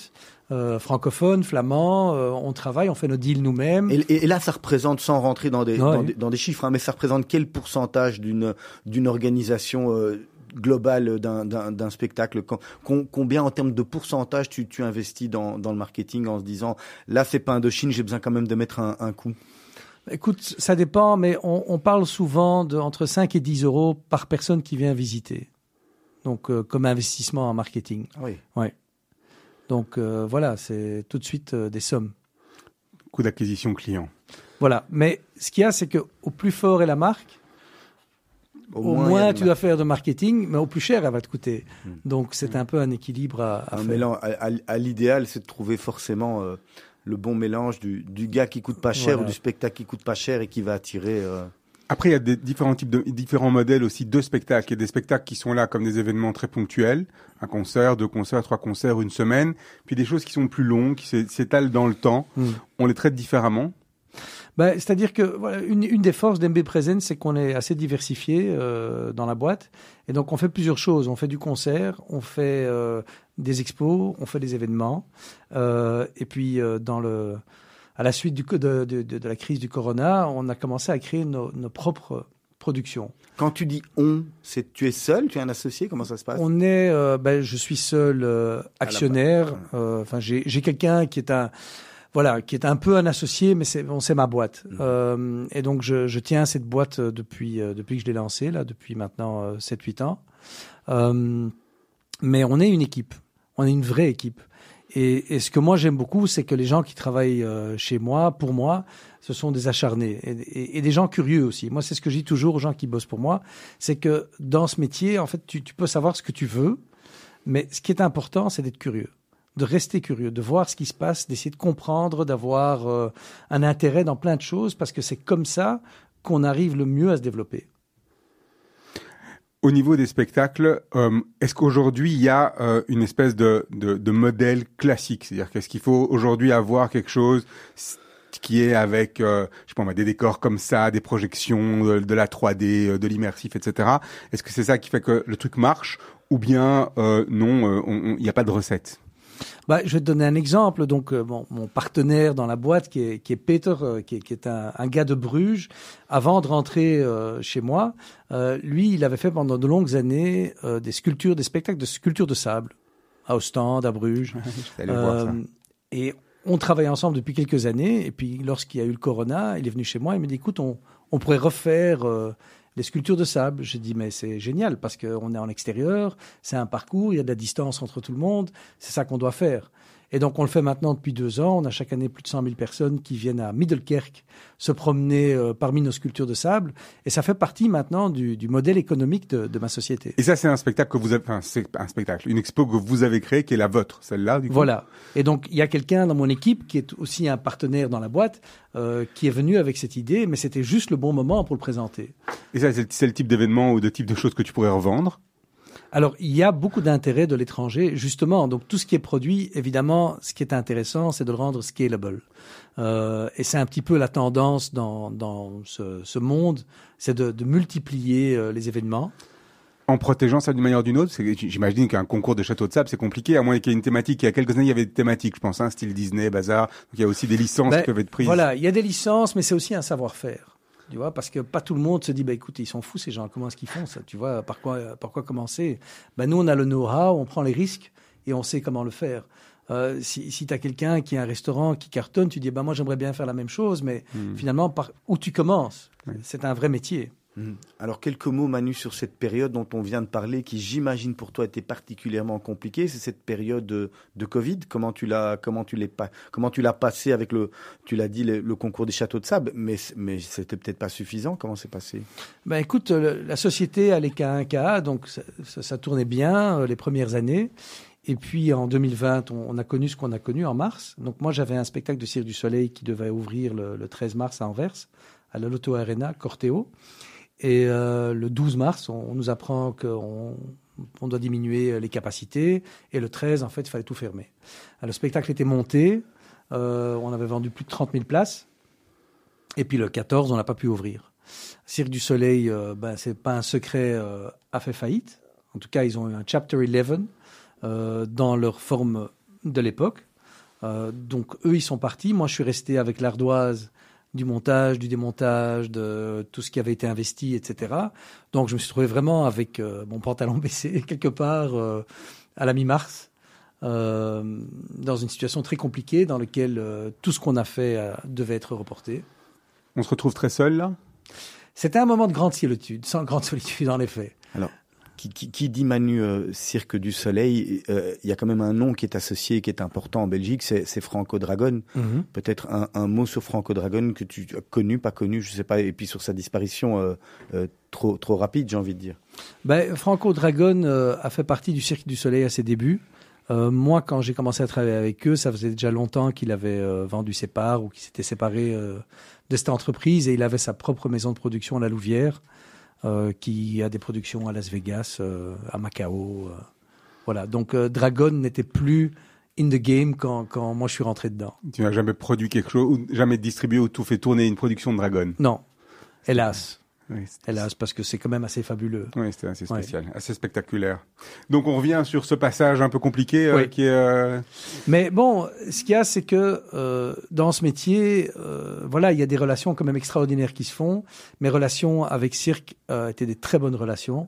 euh, francophones, flamands. euh, on travaille, on fait nos deals nous-mêmes. Et, et- et là, ça représente, sans rentrer dans des, Ouais. dans des, dans des chiffres, hein, mais ça représente quel pourcentage d'une d'une organisation euh, globale d'un- spectacle? Com- com- Combien en termes de pourcentage tu, tu investis dans, dans le marketing en se disant, là, c'est pas Indochine, j'ai besoin quand même de mettre un, un coup? Écoute, ça dépend, mais on, on parle souvent de entre 5 et 10 euros par personne qui vient visiter. Donc, euh, comme investissement en marketing. Oui. Donc, euh, voilà, c'est tout de suite euh, des sommes. Coût d'acquisition client. Voilà. Mais ce qu'il y a, c'est que au plus fort est la marque, au, moins, tu dois faire de marketing, mais au plus cher, elle va te coûter. Hmm. Donc, c'est un peu un équilibre à, à un faire. mélange. À, à- à l'idéal, c'est de trouver forcément euh, le bon mélange du, du gars qui coûte pas cher Voilà. ou du spectacle qui coûte pas cher et qui va attirer. Après, il y a des différents types de différents modèles aussi de spectacles. Il y a des spectacles qui sont là comme des événements très ponctuels, un concert, deux concerts, trois concerts, une semaine. Puis des choses qui sont plus longues, qui s'é- s'étalent dans le temps. Mm. On les traite différemment. Ben, C'est-à-dire que voilà, une, une des forces d'MB Present, c'est qu'on est assez diversifié euh, dans la boîte. Et donc, on fait plusieurs choses. On fait du concert, on fait euh, des expos, on fait des événements. Euh, et puis, dans le, à la suite du, de, de, de, de la crise du corona, on a commencé à créer nos, nos propres productions. Quand tu dis on, c'est tu es seul, tu es un associé, comment ça se passe? On est, euh, ben, je suis seul euh, actionnaire. Euh, Enfin, j'ai quelqu'un qui est un, voilà, qui est un peu un associé, mais c'est bon, c'est ma boîte. Euh, et donc, je, je tiens cette boîte depuis depuis que je l'ai lancée là, depuis maintenant euh, 7-8 ans. Mais on est une équipe. On est une vraie équipe. Et, ce que moi j'aime beaucoup, c'est que les gens qui travaillent euh, chez moi, pour moi, ce sont des acharnés et, des gens curieux aussi. Moi, c'est ce que je dis toujours aux gens qui bossent pour moi, c'est que dans ce métier, en fait, tu, tu peux savoir ce que tu veux, mais ce qui est important, c'est d'être curieux, de rester curieux, de voir ce qui se passe, d'essayer de comprendre, d'avoir euh, un intérêt dans plein de choses, parce que c'est comme ça qu'on arrive le mieux à se développer. Au niveau des spectacles, euh, est-ce qu'aujourd'hui il y a euh, une espèce de, de, de modèle classique? C'est-à-dire qu'est-ce qu'il faut aujourd'hui avoir quelque chose qui est avec, euh, je sais pas, des décors comme ça, des projections, de, de la 3D, euh, de l'immersif, etc. Est-ce que c'est ça qui fait que le truc marche? Ou bien non, on- on- il n'y a pas de recette? Bah, je vais te donner un exemple. Donc, euh, mon partenaire dans la boîte, qui est, qui est Peter, euh, qui est, qui est un, un gars de Bruges, avant de rentrer euh, chez moi, euh, lui, il avait fait pendant de longues années euh, des sculptures, des spectacles de sculptures de sable à Ostende, à Bruges. Allez voir ça. Euh, et on travaille ensemble depuis quelques années. Et puis, lorsqu'il y a eu le corona, il est venu chez moi. Il me dit écoute, on, on pourrait refaire euh, les sculptures de sable. J'ai dit mais c'est génial parce qu'on est en extérieur, c'est un parcours, il y a de la distance entre tout le monde. C'est ça qu'on doit faire. Et donc, on le fait maintenant depuis deux ans. On a chaque année plus de 100 000 personnes qui viennent à Middelkerk se promener euh, parmi nos sculptures de sable. Et ça fait partie maintenant du, du modèle économique de, de ma société. Et ça, c'est un spectacle que vous avez, enfin, c'est un spectacle, une expo que vous avez créée, qui est la vôtre, celle-là, du coup? Voilà. Et donc, il y a quelqu'un dans mon équipe qui est aussi un partenaire dans la boîte, euh, qui est venu avec cette idée, mais c'était juste le bon moment pour le présenter. Et ça, c'est le type d'événement ou de type de choses que tu pourrais revendre? Alors, il y a beaucoup d'intérêt de l'étranger, justement. Donc, tout ce qui est produit, évidemment, ce qui est intéressant, c'est de le rendre scalable. Euh, et c'est un petit peu la tendance dans, dans ce, ce monde, c'est de, de multiplier euh, les événements. En protégeant ça d'une manière ou d'une autre, j'imagine qu'un concours de château de sable, c'est compliqué, à moins qu'il y ait une thématique. Il y a quelques années, il y avait des thématiques, je pense, hein, style Disney, bazar. Donc, il y a aussi des licences Ben, qui peuvent être prises. Voilà, il y a des licences, mais c'est aussi un savoir-faire. Tu vois, parce que pas tout le monde se dit, bah écoute, ils sont fous ces gens, comment est-ce qu'ils font ça Tu vois, par quoi, par quoi commencer? Ben nous, on a le know-how, on prend les risques et on sait comment le faire. Euh, si si tu as quelqu'un qui a un restaurant qui cartonne, tu dis, bah moi j'aimerais bien faire la même chose, mais Hmm. finalement, par où tu commences? C'est un vrai métier. Mhm. Alors, quelques mots, Manu, sur cette période dont on vient de parler, qui, j'imagine, pour toi était particulièrement compliquée. C'est cette période de, Covid. Comment tu l'as, comment tu l'as passé avec le, tu l'as dit, le, concours des châteaux de sable, mais, mais c'était peut-être pas suffisant. Comment c'est passé? Ben écoute, la société allait qu'à un cas, donc ça, ça- tournait bien euh, les premières années. Et puis en 2020, on, a connu ce qu'on a connu en mars. Donc moi, j'avais un spectacle de Cirque du Soleil qui devait ouvrir le, le 13 mars à Anvers, à la Lotto Arena, Corteo. Et euh, le 12 mars, on, nous apprend qu'on on doit diminuer les capacités. Et le 13, en fait, il fallait tout fermer. Alors, le spectacle était monté. euh, on avait vendu plus de 30 000 places. Et puis le 14, on n'a pas pu ouvrir. Cirque du Soleil, euh, ben, c'est pas un secret, euh, a fait faillite. En tout cas, ils ont eu un Chapter 11 euh, dans leur forme de l'époque. Euh, donc eux, ils sont partis. Moi, je suis resté avec l'ardoise du montage, du démontage, de tout ce qui avait été investi, etc. Donc je me suis trouvé vraiment avec euh, mon pantalon baissé quelque part euh, à la mi-mars, euh, dans une situation très compliquée dans laquelle tout ce qu'on a fait devait être reporté. On se retrouve très seul, là? C'était un moment de grande solitude, sans grande solitude en effet. Qui, qui, qui dit Manu euh, Cirque du Soleil euh, Il y a quand même un nom qui est associé, qui est important en Belgique, c'est Franco Dragon. Peut-être un, un mot sur Franco Dragon que tu as connu, pas connu, je sais pas, et puis sur sa disparition euh, trop trop rapide, j'ai envie de dire. Ben, Franco Dragon a fait partie du Cirque du Soleil à ses débuts. Euh, moi, quand j'ai commencé à travailler avec eux, ça faisait déjà longtemps qu'il avait euh, vendu ses parts ou qu'il s'était séparé euh, de cette entreprise et il avait sa propre maison de production à la Louvière, qui a des productions à Las Vegas, euh, à Macao. euh. voilà. Donc euh, Dragon n'était plus in the game quand, quand moi je suis rentré dedans. Tu n'as jamais produit quelque chose, ou jamais distribué ou tout fait tourner une production de Dragon? Non, hélas, Oui, hélas, parce que c'est quand même assez fabuleux. Oui, c'était assez Ouais. spécial, assez spectaculaire. Donc on revient sur ce passage un peu compliqué euh, Oui. qui est. euh, Mais bon, ce qu'il y a, c'est que euh, dans ce métier, euh, voilà, il y a des relations quand même extraordinaires qui se font. Mes relations avec Cirque euh, étaient des très bonnes relations.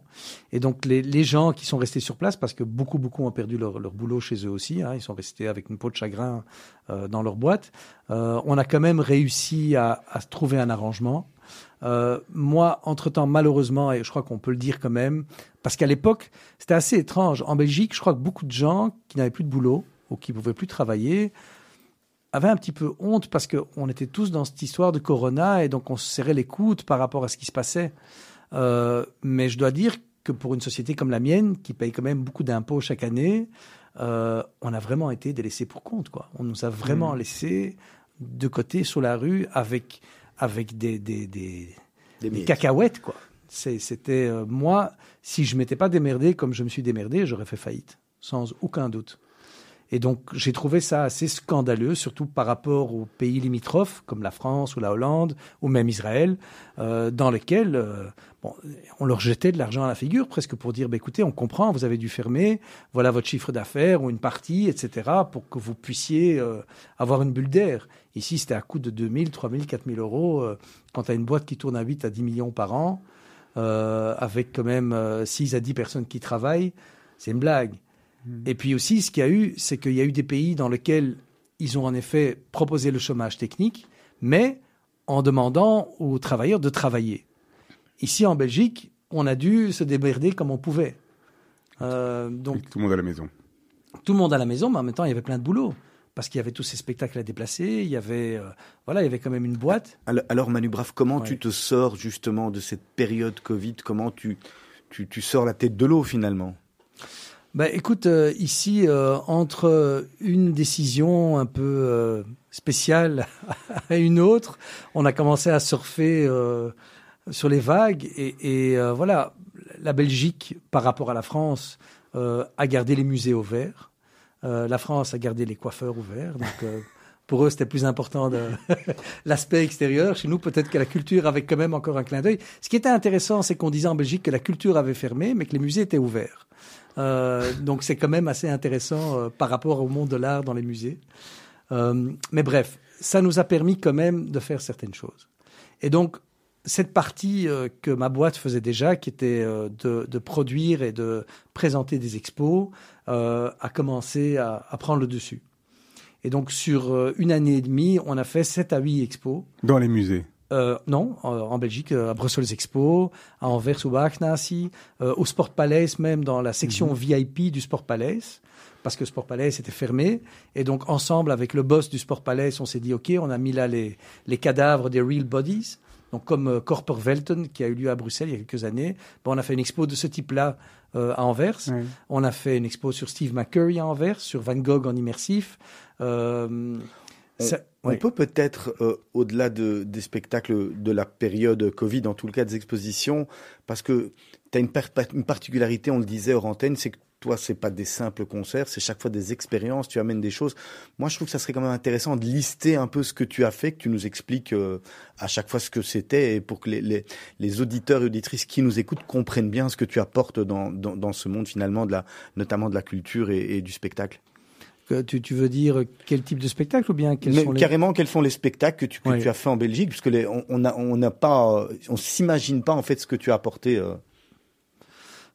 Et donc les, les gens qui sont restés sur place, parce que beaucoup, beaucoup ont perdu leur, leur boulot chez eux aussi, hein, ils sont restés avec une peau de chagrin euh, dans leur boîte, euh, on a quand même réussi à, à trouver un arrangement. Euh, moi, entre-temps, malheureusement, et je crois qu'on peut le dire quand même, parce qu'à l'époque, c'était assez étrange. En Belgique, je crois que beaucoup de gens qui n'avaient plus de boulot ou qui pouvaient plus travailler avaient un petit peu honte parce qu'on était tous dans cette histoire de Corona et donc on se serrait les coudes par rapport à ce qui se passait. Euh, mais je dois dire que pour une société comme la mienne, qui paye quand même beaucoup d'impôts chaque année, euh, on a vraiment été délaissés pour compte. Quoi. On nous a vraiment laissés de côté sur la rue avec, avec des, des, des, cacahuètes, quoi. C'était euh, moi, si je m'étais pas démerdé comme je me suis démerdé, j'aurais fait faillite, sans aucun doute. Et donc j'ai trouvé ça assez scandaleux, surtout par rapport aux pays limitrophes comme la France ou la Hollande ou même Israël, euh, dans lesquels euh, bon, on leur jetait de l'argent à la figure presque pour dire, bah, écoutez, on comprend, vous avez dû fermer, voilà votre chiffre d'affaires ou une partie, etc., pour que vous puissiez euh, avoir une bulle d'air. Ici, c'était à coût de 2000, 3000, 4000 euros. euh, quand tu as une boîte qui tourne à 8 à 10 millions par an, euh, avec quand même euh, 6 à 10 personnes qui travaillent, c'est une blague. Et puis aussi, ce qu'il y a eu, c'est qu'il y a eu des pays dans lesquels ils ont en effet proposé le chômage technique, mais en demandant aux travailleurs de travailler. Ici, en Belgique, on a dû se démerder comme on pouvait. Euh, donc, Tout le monde à la maison. tout le monde à la maison, mais en même temps, il y avait plein de boulot. Parce qu'il y avait tous ces spectacles à déplacer, il y avait, euh, voilà, il y avait quand même une boîte. Alors, alors, Manu Brave, comment Ouais. tu te sors justement de cette période Covid? Comment tu, tu, tu sors la tête de l'eau finalement? Ben, écoute, euh, ici, euh, entre une décision un peu euh, spéciale à une autre, on a commencé à surfer sur les vagues. Et, et, voilà, la Belgique, par rapport à la France, a gardé les musées ouverts. La France a gardé les coiffeurs ouverts. Donc, pour eux, c'était plus important de l'aspect extérieur. Chez nous, peut-être que la culture avait quand même encore un clin d'œil. Ce qui était intéressant, c'est qu'on disait en Belgique que la culture avait fermé, mais que les musées étaient ouverts. Euh, donc c'est quand même assez intéressant euh, par rapport au monde de l'art dans les musées. Euh, mais bref, ça nous a permis quand même de faire certaines choses. Et donc cette partie que ma boîte faisait déjà, qui était de, produire et de présenter des expos, a commencé à, à prendre le dessus. Et donc sur une année et demie, on a fait 7 à 8 expos. Dans les musées. Euh, non, en, en Belgique, euh, à Brussels Expo, à Anvers ou Wagenasi, euh, au Sport Palace même, dans la section VIP du Sport Palace, parce que Sport Palace était fermé. Et donc, ensemble, avec le boss du Sport Palace, on s'est dit, OK, on a mis là les, les cadavres des real bodies. Donc, comme euh, Korpervelten, qui a eu lieu à Bruxelles il y a quelques années, bon, on a fait une expo de ce type-là euh, à Anvers. Oui. On a fait une expo sur Steve McCurry à Anvers, sur Van Gogh en immersif. Euh, ça- On ouais. peut peut-être, euh, au-delà de, des spectacles de la période Covid, en tout le cas des expositions, parce que tu as une, par- une particularité, on le disait hors antenne, c'est que toi, c'est pas des simples concerts, c'est chaque fois des expériences, tu amènes des choses. Moi, je trouve que ça serait quand même intéressant de lister un peu ce que tu as fait, que tu nous expliques euh, à chaque fois ce que c'était, et pour que les, les, les auditeurs et auditrices qui nous écoutent comprennent bien ce que tu apportes dans, dans, dans ce monde finalement, de la, notamment de la culture et, et du spectacle. Tu, tu veux dire quel type de spectacle ou bien quels Mais sont les... carrément, quels sont les spectacles que tu, que Ouais. tu as fait en Belgique Puisque les, on n'a pas, on s'imagine pas en fait ce que tu as apporté. euh.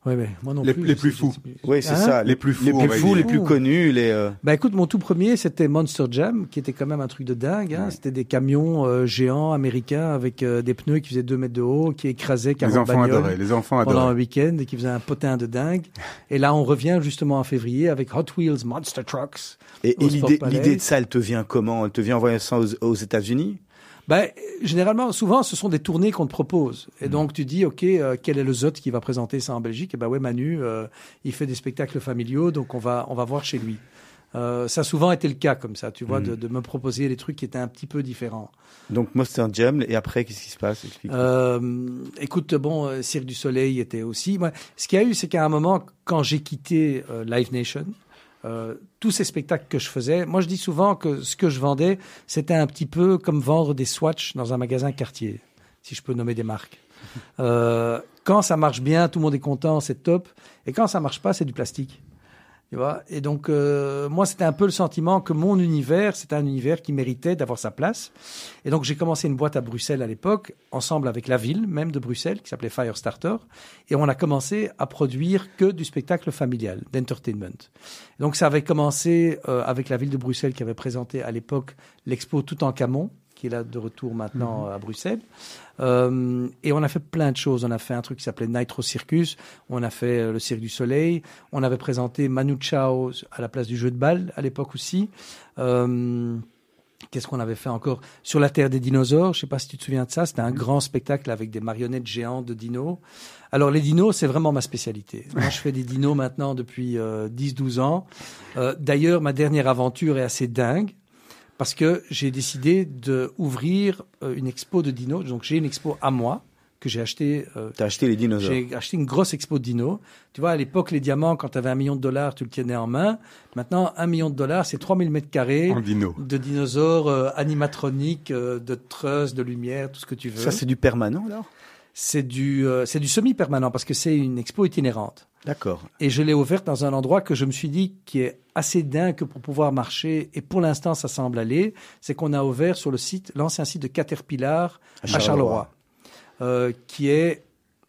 Ouais, ouais, moi non Les- plus. les plus fous. Oui, c'est Hein ça. Les plus fous, les plus fous, les plus connus, les. euh, Bah écoute, mon tout premier, c'était Monster Jam, qui était quand même un truc de dingue. Hein. Ouais. C'était des camions euh, géants américains avec euh, des pneus qui faisaient 2 mètres de haut, qui écrasaient Les 40 enfants bagnoles adoraient. Les enfants pendant un adoraient. week-end et qui faisaient un potin de dingue. Et là, on revient justement en février avec Hot Wheels Monster Trucks. Et, et l'idée de ça, elle te vient comment? Elle te vient en voyant ça aux, aux États-Unis? Ben, généralement, souvent, ce sont des tournées qu'on te propose. Et donc, tu dis, OK, euh, quel est le ZOT qui va présenter ça en Belgique? Et ben ouais, Manu, euh, il fait des spectacles familiaux, donc on va, on va voir chez lui. Euh, ça a souvent été le cas comme ça, tu vois, Mm. de, de me proposer des trucs qui étaient un petit peu différents. Donc Monster Jam, et après, qu'est-ce qui se passe? Euh, écoute, bon, Cirque du Soleil était aussi. Moi, ce qu'il y a eu, c'est qu'à un moment, quand j'ai quitté euh, Live Nation, euh, tous ces spectacles que je faisais, moi je dis souvent que ce que je vendais, c'était un petit peu comme vendre des swatchs dans un magasin quartier, si je peux nommer des marques. Euh, quand ça marche bien, tout le monde est content, c'est top. Et quand ça marche pas, c'est du plastique. Et donc, euh, moi, c'était un peu le sentiment que mon univers, c'était un univers qui méritait d'avoir sa place. Et donc, j'ai commencé une boîte à Bruxelles à l'époque, ensemble avec la ville même de Bruxelles, qui s'appelait Firestarter. Et on a commencé à produire que du spectacle familial, d'entertainment. Donc, ça avait commencé euh, avec la ville de Bruxelles qui avait présenté à l'époque l'expo Tout en Camon, qui est là de retour maintenant à Bruxelles. Euh, et on a fait plein de choses. On a fait un truc qui s'appelait Nitro Circus. On a fait euh, le Cirque du Soleil. On avait présenté Manu Chao à la place du jeu de balle à l'époque aussi. Euh, Qu'est-ce qu'on avait fait encore Sur la Terre des dinosaures, je sais pas si tu te souviens de ça, c'était un grand spectacle avec des marionnettes géantes de dinos. Alors les dinos, c'est vraiment ma spécialité. Moi, je fais des dinos maintenant depuis euh, 10-12 ans. Euh, D'ailleurs, ma dernière aventure est assez dingue parce que j'ai décidé de ouvrir euh, une expo de dinos. Donc j'ai une expo à moi que j'ai acheté euh, T'as acheté les dinosaures. j'ai acheté une grosse expo de dinos. Tu vois, à l'époque, les diamants, quand tu avais un million de dollars, tu le tenais en main. Maintenant, un million de dollars, c'est 3000 mètres carrés dino. de dinosaures euh, animatroniques, euh, de trusses, de lumière, tout ce que tu veux. Ça, c'est du permanent, alors? C'est du, euh, c'est du semi-permanent parce que c'est une expo itinérante. D'accord. Et je l'ai ouverte dans un endroit que je me suis dit qui est assez dingue pour pouvoir marcher. Et pour l'instant, ça semble aller. C'est qu'on a ouvert sur le site, l'ancien site de Caterpillar À à Charleroi. Euh, qui est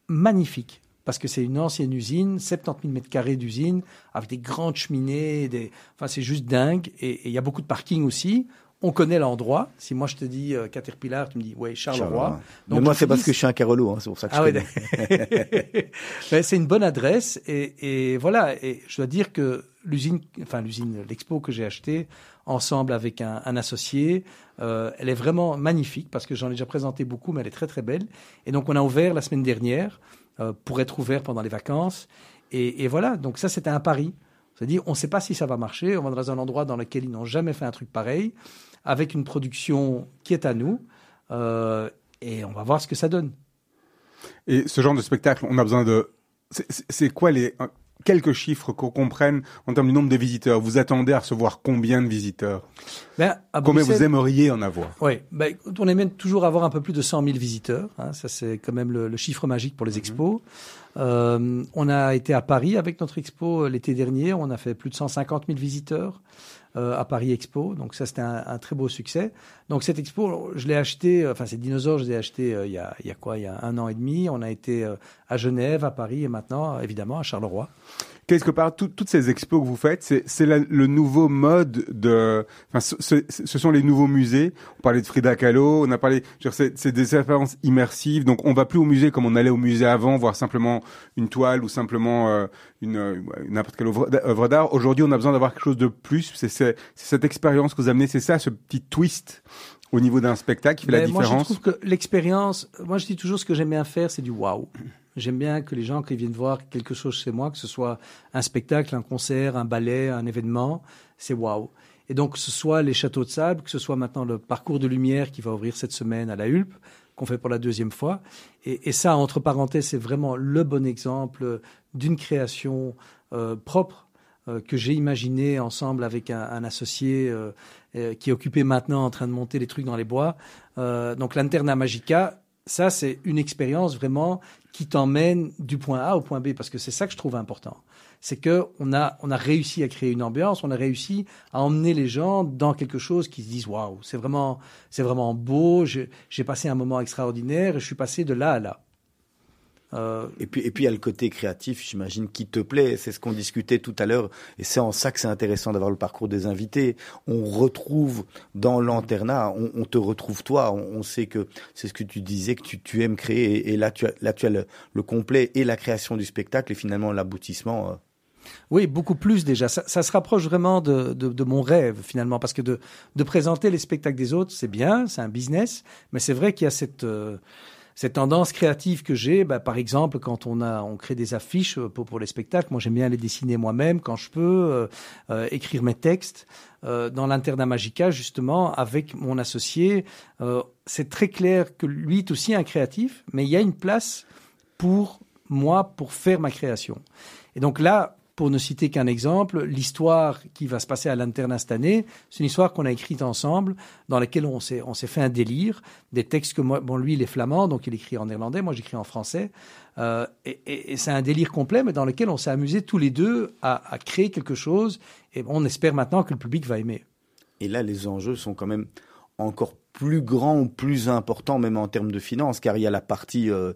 magnifique. Parce que c'est une ancienne usine, 70 000 mètres carrés d'usine, avec des grandes cheminées, des... enfin c'est juste dingue. Et et il y a beaucoup de parking aussi. On connaît l'endroit. Si moi je te dis euh, Caterpillar, tu me dis ouais Charleroi. Charleroi. Donc, Mais moi, c'est parce que je suis un Carolo, hein, c'est pour ça que je ah oui, connais. Ben, c'est une bonne adresse et, et voilà. Et je dois dire que l'usine, enfin l'usine, l'expo que j'ai achetée ensemble avec un, un associé, euh, elle est vraiment magnifique parce que j'en ai déjà présenté beaucoup, mais elle est très très belle. Et donc on a ouvert la semaine dernière euh, pour être ouvert pendant les vacances. Et, et voilà. Donc ça c'était un pari. C'est-à-dire on ne sait pas si ça va marcher. On va dans un endroit dans lequel ils n'ont jamais fait un truc pareil, avec une production qui est à nous. Euh, et on va voir ce que ça donne. Et ce genre de spectacle, on a besoin de. c'est- quoi les quelques chiffres qu'on comprenne en termes du nombre de visiteurs? Vous attendez à recevoir combien de visiteurs? Ben, Combien vous aimeriez en avoir? Oui, ben, on aime toujours avoir un peu plus de 100 000 visiteurs. hein, ça, c'est quand même le, le chiffre magique pour les expos. Euh, on a été à Paris avec notre expo euh, l'été dernier. On a fait plus de 150 000 visiteurs euh, à Paris Expo. Donc ça, c'était un, un très beau succès. Donc cette expo, je l'ai acheté, euh, enfin ces dinosaures, je les ai achetés euh, il, y a, il y a quoi? Il y a un an et demi. On a été euh, à Genève, à Paris et maintenant, évidemment, à Charleroi. Quelque part, tout- toutes ces expos que vous faites, c'est le nouveau mode de. Enfin, ce, ce- ce sont les nouveaux musées. On parlait de Frida Kahlo, on a parlé. C'est des expériences immersives. Donc, on va plus au musée comme on allait au musée avant, voir simplement une toile ou simplement euh, une euh, n'importe quelle œuvre d'a- œuvre d'art. Aujourd'hui, on a besoin d'avoir quelque chose de plus. C'est cette expérience que vous amenez. C'est ça, ce petit twist au niveau d'un spectacle qui fait la Ben, Moi, je différence. trouve que l'expérience, moi, je dis toujours ce que j'aime bien faire, c'est du waouh. J'aime bien que les gens qui viennent voir quelque chose chez moi, que ce soit un spectacle, un concert, un ballet, un événement, c'est waouh. Et donc, que ce soit les châteaux de sable, que ce soit maintenant le parcours de lumière qui va ouvrir cette semaine à la Hulpe, qu'on fait pour la deuxième fois. Et, ça, entre parenthèses, c'est vraiment le bon exemple d'une création euh, propre euh, que j'ai imaginé ensemble avec un, un associé euh, euh, qui est occupé maintenant en train de monter les trucs dans les bois. Euh, donc l'Anterna Magica, ça c'est une expérience vraiment qui t'emmène du point A au point B parce que c'est ça que je trouve important. C'est que on a on a réussi à créer une ambiance, on a réussi à emmener les gens dans quelque chose qui se disent waouh, c'est vraiment c'est vraiment beau, j'ai passé un moment extraordinaire et je suis passé de là à là. Euh, Et puis, et puis, il y a le côté créatif, j'imagine, qui te plaît. C'est ce qu'on discutait tout à l'heure. Et c'est en ça que c'est intéressant d'avoir le parcours des invités. On retrouve dans l'anternat, on, on te retrouve toi. On, on sait que c'est ce que tu disais, que tu, tu aimes créer. Et, et là, tu as, là, tu as le, le complet et la création du spectacle et finalement l'aboutissement. euh, Oui, beaucoup plus déjà. Ça, ça se rapproche vraiment de, de, de, mon rêve finalement, parce que de, de présenter les spectacles des autres, c'est bien, c'est un business, mais c'est vrai qu'il y a cette euh, cette tendance créative que j'ai, bah, par exemple, quand on a, on crée des affiches euh, pour, pour les spectacles, moi j'aime bien les dessiner moi-même quand je peux, euh, euh, écrire mes textes. Euh, dans l'internat Magica, justement, avec mon associé, euh, c'est très clair que lui est aussi un créatif, mais il y a une place pour moi pour faire ma création. Et donc là, pour ne citer qu'un exemple, l'histoire qui va se passer à l'internat cette année, c'est une histoire qu'on a écrite ensemble, dans laquelle on s'est, on s'est fait un délire, des textes que bon, lui, il est flamand, donc il écrit en néerlandais, moi j'écris en français, euh, et c'est un délire complet, mais dans lequel on s'est amusé tous les deux à, à créer quelque chose, et on espère maintenant que le public va aimer. Et là, les enjeux sont quand même encore plus grand ou plus important, même en termes de finances, car il y a la partie euh,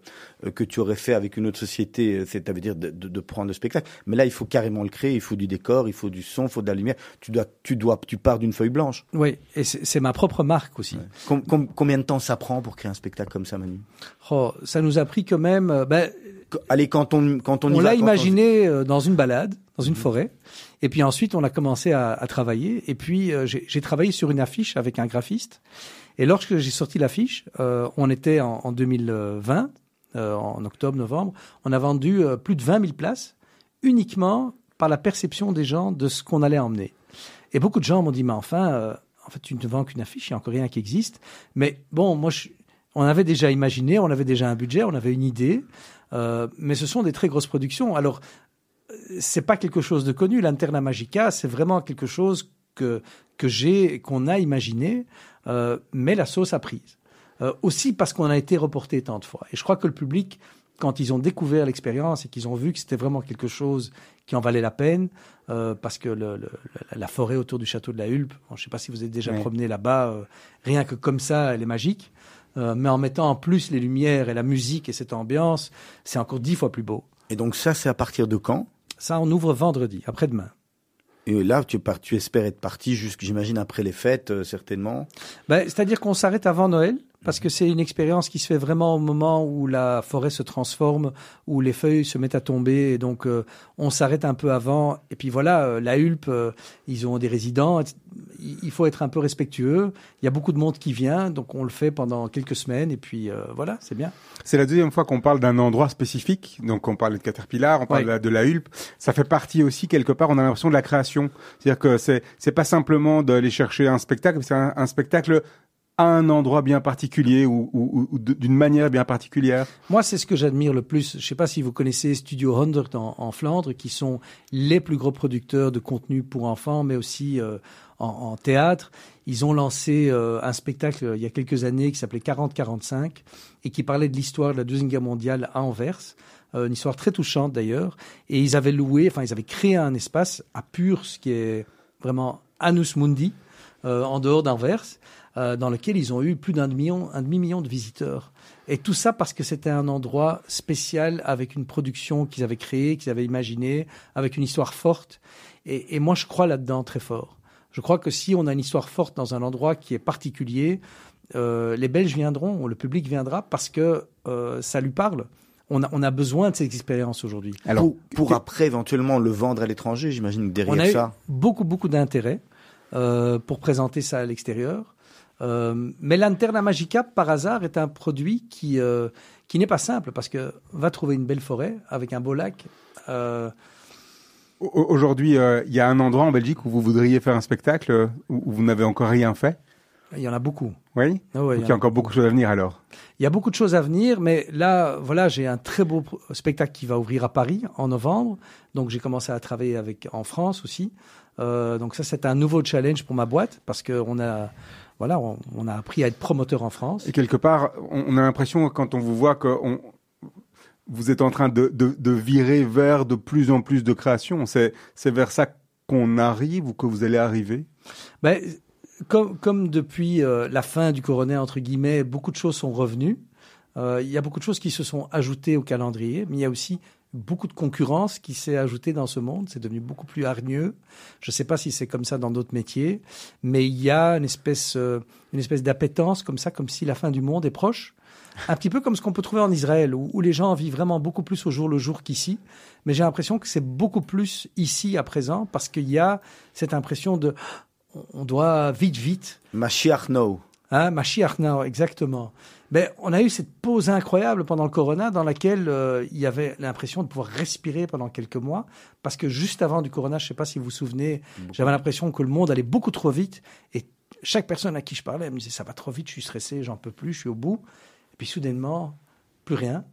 que tu aurais fait avec une autre société, c'est-à-dire de, de, de, prendre le spectacle. Mais là, il faut carrément le créer, il faut du décor, il faut du son, il faut de la lumière. Tu dois, tu dois, tu pars d'une feuille blanche. Oui, et c'est ma propre marque aussi. Ouais. Com com combien de temps ça prend pour créer un spectacle comme ça, Manu? Oh, Ça nous a pris quand même. Euh, ben, Allez, quand on quand on, on l'a imaginé on... Euh, dans une balade, dans une Mhm. mmh. forêt, et puis ensuite on a commencé à, à travailler. Et puis euh, j'ai travaillé sur une affiche avec un graphiste. Et lorsque j'ai sorti l'affiche, euh, on était en, en 2020, euh, en octobre-novembre, on a vendu euh, plus de 20 000 places uniquement par la perception des gens de ce qu'on allait emmener. Et beaucoup de gens m'ont dit, mais enfin, en fait, tu ne vends qu'une affiche, il n'y a encore rien qui existe. Mais bon, moi, on avait déjà imaginé, on avait déjà un budget, on avait une idée, mais ce sont des très grosses productions. Alors, c'est pas quelque chose de connu. L'Interna Magica, c'est vraiment quelque chose que que j'ai, qu'on a imaginé, euh, mais la sauce a prise. Euh, aussi parce qu'on a été reporté tant de fois. Et je crois que le public, quand ils ont découvert l'expérience et qu'ils ont vu que c'était vraiment quelque chose qui en valait la peine, euh, parce que le, le, la forêt autour du château de la Hulpe, bon, je ne sais pas si vous êtes déjà promené là-bas, rien que comme ça, elle est magique. Mais en mettant en plus les lumières et la musique et cette ambiance, c'est encore dix fois plus beau. Et donc ça, c'est à partir de quand? Ça, on ouvre vendredi, après-demain. Et là, tu, tu espères être parti, jusqu', j'imagine, après les fêtes, euh, certainement. Ben, C'est-à-dire qu'on s'arrête avant Noël, parce que c'est une expérience qui se fait vraiment au moment où la forêt se transforme, où les feuilles se mettent à tomber, et donc euh, on s'arrête un peu avant. Et puis voilà, euh, la Hulpe, euh, ils ont des résidents, il faut être un peu respectueux. Il y a beaucoup de monde qui vient, donc on le fait pendant quelques semaines, et puis euh, voilà, c'est bien. C'est la deuxième fois qu'on parle d'un endroit spécifique, donc on parle de Caterpillar, on parle ouais. de la Hulpe. Ça fait partie aussi quelque part, on a l'impression de la création, c'est-à-dire que c'est c'est pas simplement d'aller chercher un spectacle, c'est un, un spectacle à un endroit bien particulier ou, d'une manière bien particulière Moi, c'est ce que j'admire le plus. Je ne sais pas si vous connaissez Studio 100 en, Flandre, qui sont les plus gros producteurs de contenu pour enfants, mais aussi euh, en, théâtre. Ils ont lancé euh, un spectacle euh, il y a quelques années qui s'appelait 40-45 et qui parlait de l'histoire de la Deuxième Guerre mondiale à Anvers. Une histoire très touchante d'ailleurs. Et ils avaient loué, enfin, ils avaient créé un espace à Purs, qui est vraiment Anus Mundi, en dehors d'Anvers euh, dans lequel ils ont eu plus d'un demi-million, de visiteurs. Et tout ça parce que c'était un endroit spécial avec une production qu'ils avaient créée, qu'ils avaient imaginée, avec une histoire forte. Et, et moi, je crois là-dedans très fort. Je crois que si on a une histoire forte dans un endroit qui est particulier, euh, les Belges viendront, le public viendra parce que euh, ça lui parle. On a, on a, besoin de ces expériences aujourd'hui. Alors, pour, pour après éventuellement le vendre à l'étranger, j'imagine que derrière on a ça. Eu beaucoup, beaucoup d'intérêt euh, pour présenter ça à l'extérieur. Euh, mais l'Anterna Magica, par hasard, est un produit qui, euh, qui n'est pas simple parce que va trouver une belle forêt avec un beau lac. Euh... Aujourd'hui, il y a un endroit en Belgique où vous voudriez faire un spectacle où, vous n'avez encore rien fait? Il y en a beaucoup. Oui, oh, ouais, il y, a, y a encore beaucoup de choses à venir alors? Il y a beaucoup de choses à venir, mais là, voilà, j'ai un très beau spectacle qui va ouvrir à Paris en novembre. Donc j'ai commencé à travailler avec en France aussi. Euh, donc ça, c'est un nouveau challenge pour ma boîte parce qu'on a voilà, on, on, a appris à être promoteur en France. Et quelque part, on, a l'impression quand on vous voit que on, vous êtes en train de, de, de, virer vers de plus en plus de création. C'est vers ça qu'on arrive ou que vous allez arriver? Ben, comme, comme depuis euh, la fin du coronet, entre guillemets, beaucoup de choses sont revenues. Euh, il y a beaucoup de choses qui se sont ajoutées au calendrier, mais il y a aussi beaucoup de concurrence qui s'est ajoutée dans ce monde. C'est devenu beaucoup plus hargneux. Je ne sais pas si c'est comme ça dans d'autres métiers, mais il y a une espèce, euh, une espèce d'appétence comme ça, comme si la fin du monde est proche. Un petit peu comme ce qu'on peut trouver en Israël, où, où les gens vivent vraiment beaucoup plus au jour le jour qu'ici. Mais j'ai l'impression que c'est beaucoup plus ici à présent, parce qu'il y a cette impression de on doit vite, vite. Mashiach no. Hein, Mashiach now, exactement. Ben, on a eu cette pause incroyable pendant le corona dans laquelle euh, il y avait l'impression de pouvoir respirer pendant quelques mois. Parce que juste avant du corona, je ne sais pas si vous vous souvenez, j'avais l'impression que le monde allait beaucoup trop vite. Et chaque personne à qui je parlais elle me disait ça va trop vite, je suis stressé, j'en peux plus, je suis au bout. Et puis soudainement, plus rien.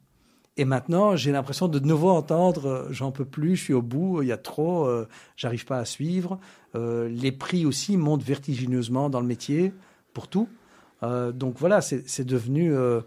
Et maintenant, j'ai l'impression de de nouveau entendre euh, j'en peux plus, je suis au bout, il y a trop, euh, j'arrive pas à suivre. Euh, les prix aussi montent vertigineusement dans le métier pour tout. Euh, donc voilà, c'est devenu. euh,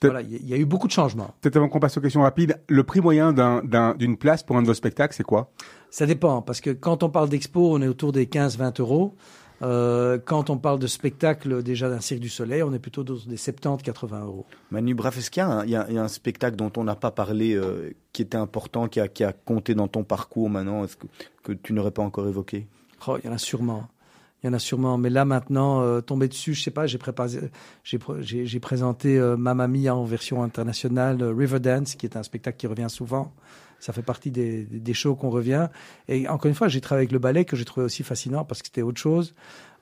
voilà, il y, a- il y a eu beaucoup de changements. Peut-être avant qu'on passe aux questions rapides, le prix moyen d'un- d'un- d'une place pour un de vos spectacles, c'est quoi? Ça dépend, parce que quand on parle d'expo, on est autour des 15-20 euros. Euh, quand on parle de spectacle déjà d'un Cirque du Soleil, on est plutôt dans des 70-80 euros. Manu Braff, est-ce qu'il y, a un- il y y a un spectacle dont on n'a pas parlé, euh, qui était important, qui a, qui a compté dans ton parcours maintenant, est-ce que, que tu n'aurais pas encore évoqué? Oh, il y en a sûrement. Il y en a sûrement. Mais là, maintenant, euh, tomber dessus, je sais pas, j'ai préparé, j'ai, pr- j'ai, j'ai présenté euh, Mamma en version internationale, euh, Riverdance, qui est un spectacle qui revient souvent. Ça fait partie des, des shows qu'on revient. Et encore une fois, j'ai travaillé avec le ballet que j'ai trouvé aussi fascinant parce que c'était autre chose.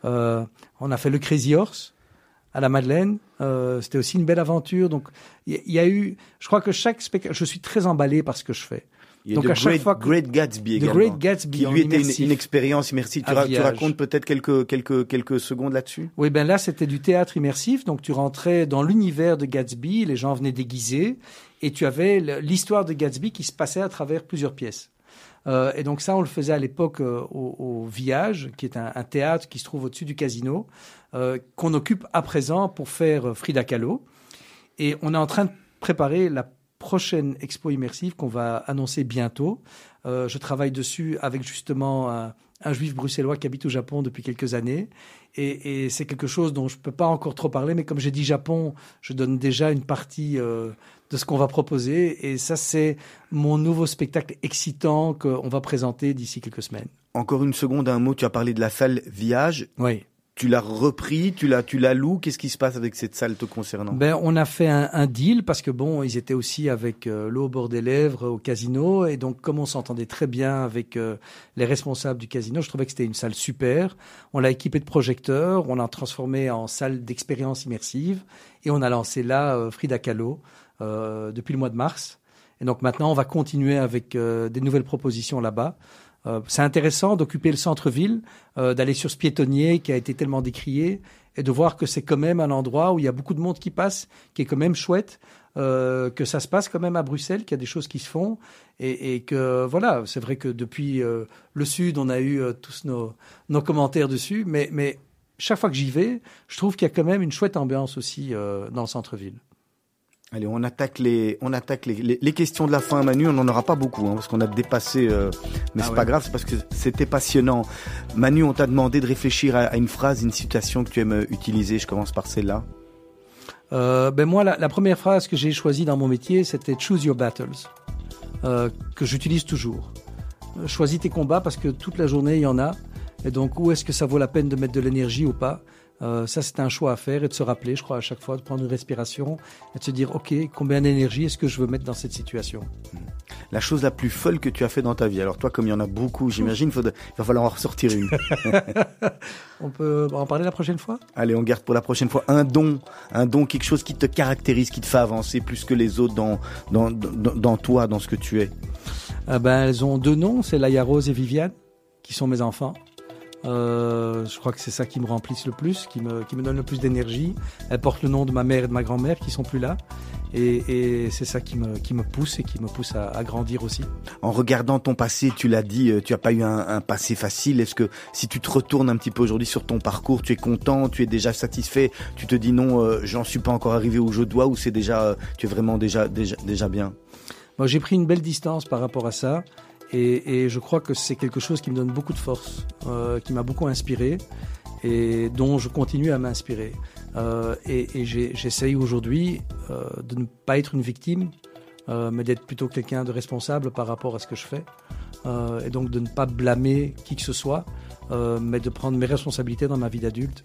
Euh, on a fait le Crazy Horse à la Madeleine. Euh, c'était aussi une belle aventure. Donc, il y, y a eu, je crois que chaque spectacle, je suis très emballé par ce que je fais. Il y a Donc, The à chaque Great, fois que- Great Gatsby The également. Great Gatsby qui lui était une, immersif. une expérience immersive. Tu, ra- racontes peut-être quelques, quelques, quelques secondes là-dessus? Oui, ben là, c'était du théâtre immersif. Donc, tu rentrais dans l'univers de Gatsby, les gens venaient déguisés, et tu avais l'histoire de Gatsby qui se passait à travers plusieurs pièces. Euh, et donc ça, on le faisait à l'époque euh, au, au Village, qui est un, un théâtre qui se trouve au-dessus du casino, euh, qu'on occupe à présent pour faire euh, Frida Kahlo. Et on est en train de préparer la prochaine expo immersive qu'on va annoncer bientôt. Euh, je travaille dessus avec justement un, un juif bruxellois qui habite au Japon depuis quelques années. Et, et c'est quelque chose dont je ne peux pas encore trop parler, mais comme j'ai dit Japon, je donne déjà une partie euh, de ce qu'on va proposer. Et ça, c'est mon nouveau spectacle excitant qu'on va présenter d'ici quelques semaines. Encore une seconde, un mot. Tu as parlé de la salle Viage. Oui. Tu l'as repris, tu l'as, tu la loues. Qu'est-ce qui se passe avec cette salle te concernant? Ben, on a fait un, un deal parce que bon, ils étaient aussi avec euh, l'eau au bord des lèvres au casino et donc comme on s'entendait très bien avec euh, les responsables du casino, je trouvais que c'était une salle super. On l'a équipée de projecteurs, on l'a transformée en salle d'expérience immersive et on a lancé là euh, Frida Kahlo euh, depuis le mois de mars. Et donc maintenant, on va continuer avec euh, des nouvelles propositions là-bas. Euh, c'est intéressant d'occuper le centre-ville, euh, d'aller sur ce piétonnier qui a été tellement décrié et de voir que c'est quand même un endroit où il y a beaucoup de monde qui passe, qui est quand même chouette, euh, que ça se passe quand même à Bruxelles, qu'il y a des choses qui se font et, et que voilà, c'est vrai que depuis le sud, on a eu tous nos, nos commentaires dessus, mais, mais chaque fois que j'y vais, je trouve qu'il y a quand même une chouette ambiance aussi dans le centre-ville. Allez, on attaque les, on attaque les, les, les questions de la fin, Manu. On n'en aura pas beaucoup, hein, parce qu'on a dépassé. euh, mais Ah c'est ouais. pas grave, c'est parce que c'était passionnant. Manu, on t'a demandé de réfléchir à, à une phrase, une citation que tu aimes euh, utiliser. Je commence par celle-là. Euh, ben moi, la, la première phrase que j'ai choisie dans mon métier, c'était Choose your battles, euh, que j'utilise toujours. Choisis tes combats parce que toute la journée, il y en a. Et donc, où est-ce que ça vaut la peine de mettre de l'énergie ou pas? Euh, Ça, c'est un choix à faire et de se rappeler, je crois, à chaque fois, de prendre une respiration et de se dire, OK, combien d'énergie est-ce que je veux mettre dans cette situation? La chose la plus folle que tu as fait dans ta vie. Alors toi, comme il y en a beaucoup, j'imagine, il va falloir en ressortir une. On peut en parler la prochaine fois? Allez, on garde pour la prochaine fois un don, un don, quelque chose qui te caractérise, qui te fait avancer plus que les autres dans, dans, dans, dans toi, dans ce que tu es. Ah ben, Elles ont deux noms, c'est Laïa Rose et Viviane, qui sont mes enfants. Euh, je crois que c'est ça qui me remplisse le plus, qui me, qui me donne le plus d'énergie. Elles portent le nom de ma mère et de ma grand-mère qui sont plus là. Et, et c'est ça qui me, qui me pousse et qui me pousse à, à grandir aussi. En regardant ton passé, tu l'as dit, euh, tu as pas eu un, un passé facile. Est-ce que si tu te retournes un petit peu aujourd'hui sur ton parcours, tu es content, tu es déjà satisfait, tu te dis non, euh, j'en suis pas encore arrivé où je dois, ou c'est déjà, euh, tu es vraiment déjà, déjà, déjà bien? Moi, j'ai pris une belle distance par rapport à ça. Et, et je crois que c'est quelque chose qui me donne beaucoup de force, euh, qui m'a beaucoup inspiré et dont je continue à m'inspirer. Euh, et j'essaye aujourd'hui euh, de ne pas être une victime, mais d'être plutôt quelqu'un de responsable par rapport à ce que je fais. Et donc de ne pas blâmer qui que ce soit, mais de prendre mes responsabilités dans ma vie d'adulte.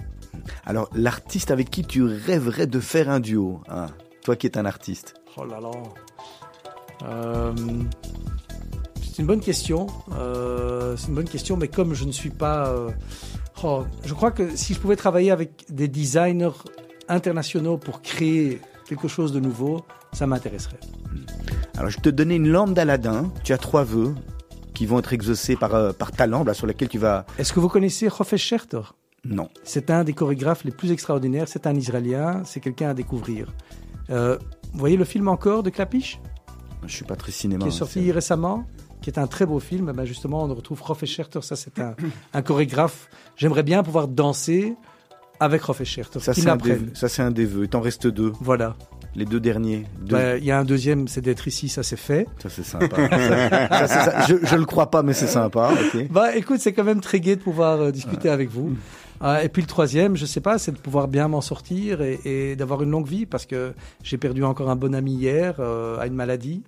Alors, l'artiste avec qui tu rêverais de faire un duo hein, Toi qui es un artiste. Oh là là. Euh, c'est une bonne question. Euh, c'est une bonne question, mais comme je ne suis pas. euh, oh, je crois que si je pouvais travailler avec des designers internationaux pour créer quelque chose de nouveau, ça m'intéresserait. Alors, je vais te donner une lampe d'Aladin. Tu as trois vœux qui vont être exaucés par, euh, par ta lampe, là, sur laquelle tu vas... Est-ce que vous connaissez Hofesh Scherter? Non. C'est un des chorégraphes les plus extraordinaires. C'est un Israélien. C'est quelqu'un à découvrir. Vous voyez le film encore de Clapiche? Je suis pas très cinéma. qui est hein, sorti récemment, qui est un très beau film. Ben justement, on retrouve Hofesh Scherter. Ça, c'est un, un chorégraphe. J'aimerais bien pouvoir danser avec Hofesh Scherter. Ça, c'est un, des, un vœux. Il t'en reste deux. Voilà. Les deux derniers. Deux. Ben, Il y a un deuxième, c'est d'être ici. Ça, c'est fait. Ça, c'est sympa. Ça, c'est ça. Je, je le crois pas, mais c'est sympa. Bah, écoute, c'est quand même très gai de pouvoir euh, discuter avec vous. Euh, et puis le troisième, je sais pas, c'est de pouvoir bien m'en sortir et, et d'avoir une longue vie parce que j'ai perdu encore un bon ami hier euh, à une maladie.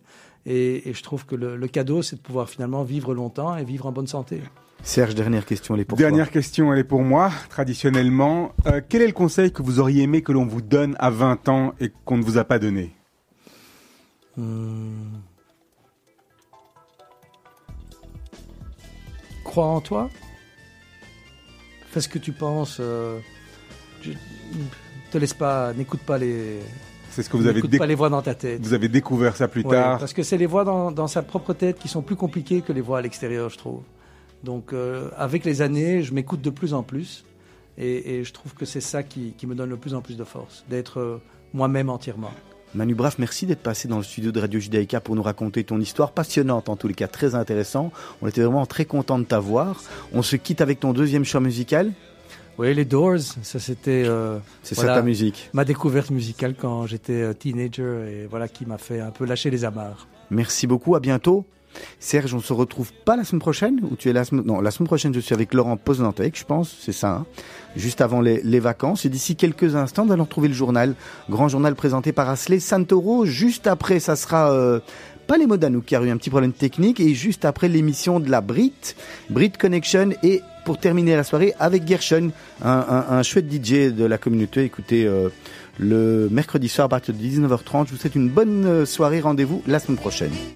Et, et je trouve que le, le cadeau, c'est de pouvoir finalement vivre longtemps et vivre en bonne santé. Serge, dernière question. Elle est pour Dernière question, elle est pour moi, traditionnellement. Euh, quel est le conseil que vous auriez aimé que l'on vous donne à 20 ans et qu'on ne vous a pas donné? Hmm. Crois en toi. Fais ce que tu penses. euh, je- te laisse pas, n'écoute pas les, C'est ce que vous avez, n'écoute déc- pas les voix dans ta tête. vous avez découvert ça plus Ouais, tard. parce que c'est les voix dans, dans sa propre tête qui sont plus compliquées que les voix à l'extérieur, je trouve. Donc, euh, avec les années, je m'écoute de plus en plus. Et, et je trouve que c'est ça qui, qui me donne le plus en plus de force, d'être euh, moi-même entièrement. Manu Braff, merci d'être passé dans le studio de Radio Judaïka pour nous raconter ton histoire passionnante, en tous les cas très intéressant. On était vraiment très content de t'avoir. On se quitte avec ton deuxième choix musical. Oui, les Doors, ça c'était euh, C'est Voilà. ça ta musique. ma découverte musicale quand j'étais euh, teenager et voilà qui m'a fait un peu lâcher les amarres. Merci beaucoup, à bientôt. Serge, on se retrouve pas la semaine prochaine ou tu es la semaine Non, la semaine prochaine, je suis avec Laurent Poznantec, je pense, c'est ça. hein, juste avant les, les vacances. Et d'ici quelques instants, nous allons retrouver le journal, grand journal présenté par Asley Santoro. Juste après, ça sera euh, pas les Modanouk qui a eu un petit problème technique et juste après l'émission de la Brit, Brit Connection et pour terminer la soirée avec Gershon, un, chouette DJ de la communauté. Écoutez, euh, le mercredi soir à partir de 19h30. Je vous souhaite une bonne euh, soirée. Rendez-vous la semaine prochaine.